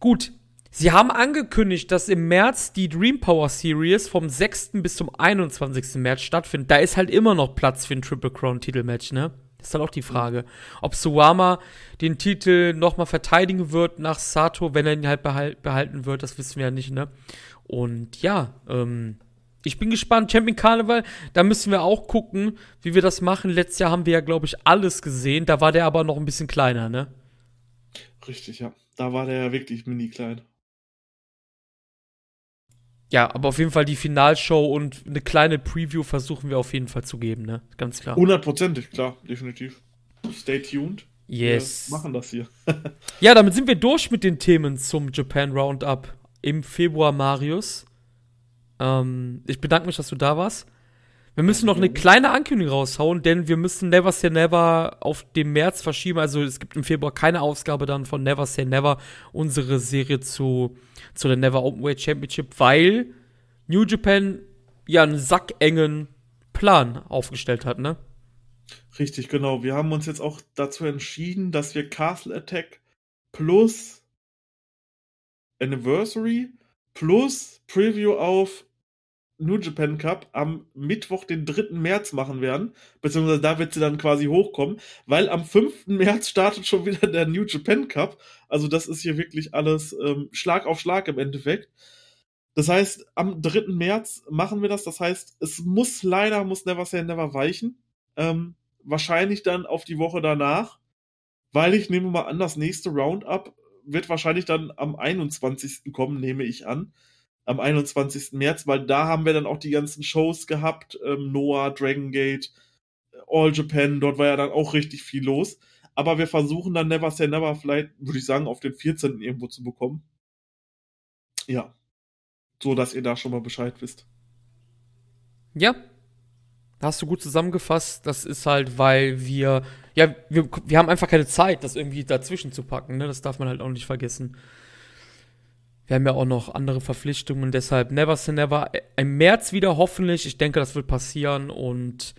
Gut, sie haben angekündigt, dass im März die Dream Power Series vom 6. bis zum 21. März stattfindet. Da ist halt immer noch Platz für ein Triple Crown Titelmatch, ne? Das ist halt auch die Frage. Ob Suwama den Titel nochmal verteidigen wird nach Sato, wenn er ihn halt behalten wird, das wissen wir ja nicht, ne? Und ja, ähm, ich bin gespannt. Champion Carnival, da müssen wir auch gucken, wie wir das machen. Letztes Jahr haben wir ja, glaube ich, alles gesehen. Da war der aber noch ein bisschen kleiner, ne? Richtig, ja. Da war der ja wirklich mini klein. Ja, aber auf jeden Fall die Finalshow und eine kleine Preview versuchen wir auf jeden Fall zu geben, ne? Ganz klar. Hundertprozentig, klar, definitiv. Stay tuned. Yes. Wir machen das hier. [laughs] ja, damit sind wir durch mit den Themen zum Japan Roundup im Februar, Marius. Ähm, ich bedanke mich, dass du da warst. Wir müssen noch eine kleine Ankündigung raushauen, denn wir müssen Never Say Never auf den März verschieben. Also es gibt im Februar keine Ausgabe dann von Never Say Never, unsere Serie zu, zu der Never Openweight Championship, weil New Japan ja einen sackengen Plan aufgestellt hat, ne? Richtig, genau. Wir haben uns jetzt auch dazu entschieden, dass wir Castle Attack plus Anniversary plus Preview auf New Japan Cup am Mittwoch, den 3. März machen werden. Beziehungsweise da wird sie dann quasi hochkommen, weil am 5. März startet schon wieder der New Japan Cup. Also das ist hier wirklich alles ähm, Schlag auf Schlag im Endeffekt. Das heißt, am 3. März machen wir das. Das heißt, es muss leider, muss Never Say Never weichen. Ähm, wahrscheinlich dann auf die Woche danach, weil ich nehme mal an, das nächste Roundup wird wahrscheinlich dann am 21. kommen, nehme ich an am 21. März, weil da haben wir dann auch die ganzen Shows gehabt, ähm, Noah, Dragon Gate, All Japan, dort war ja dann auch richtig viel los. Aber wir versuchen dann Never Say Never vielleicht, würde ich sagen, auf den 14. irgendwo zu bekommen. Ja. So, dass ihr da schon mal Bescheid wisst. Ja. Hast du gut zusammengefasst. Das ist halt, weil wir, ja, wir, wir haben einfach keine Zeit, das irgendwie dazwischen zu packen, ne? Das darf man halt auch nicht vergessen. Wir haben ja auch noch andere Verpflichtungen, deshalb never say never. Im März wieder hoffentlich. Ich denke, das wird passieren und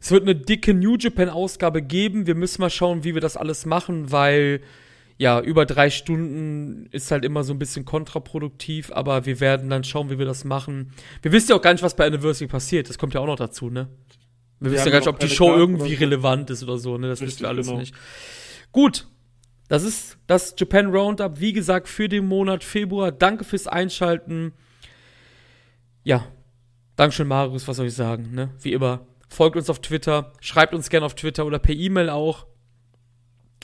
es wird eine dicke New Japan Ausgabe geben. Wir müssen mal schauen, wie wir das alles machen, weil ja, über drei Stunden ist halt immer so ein bisschen kontraproduktiv, aber wir werden dann schauen, wie wir das machen. Wir wissen ja auch gar nicht, was bei Anniversary passiert. Das kommt ja auch noch dazu, ne? Wir, wir wissen ja gar nicht, ob die Show Karten irgendwie so. relevant ist oder so, ne? Das Richtig, wissen wir alles genau. nicht. Gut, das ist das Japan Roundup, wie gesagt, für den Monat Februar. Danke fürs Einschalten. Ja, Dankeschön, Marius, was soll ich sagen, ne? Wie immer. Folgt uns auf Twitter, schreibt uns gerne auf Twitter oder per E-Mail auch.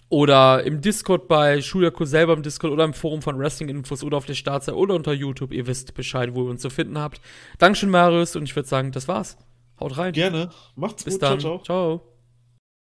Oder im Discord bei Schuljako selber im Discord oder im Forum von Wrestling Infos oder auf der Startseite oder unter YouTube. Ihr wisst Bescheid, wo ihr uns zu finden habt. Dankeschön, Marius, und ich würde sagen, das war's. Haut rein. Gerne. Macht's Bis gut. Dann. ciao. ciao. ciao.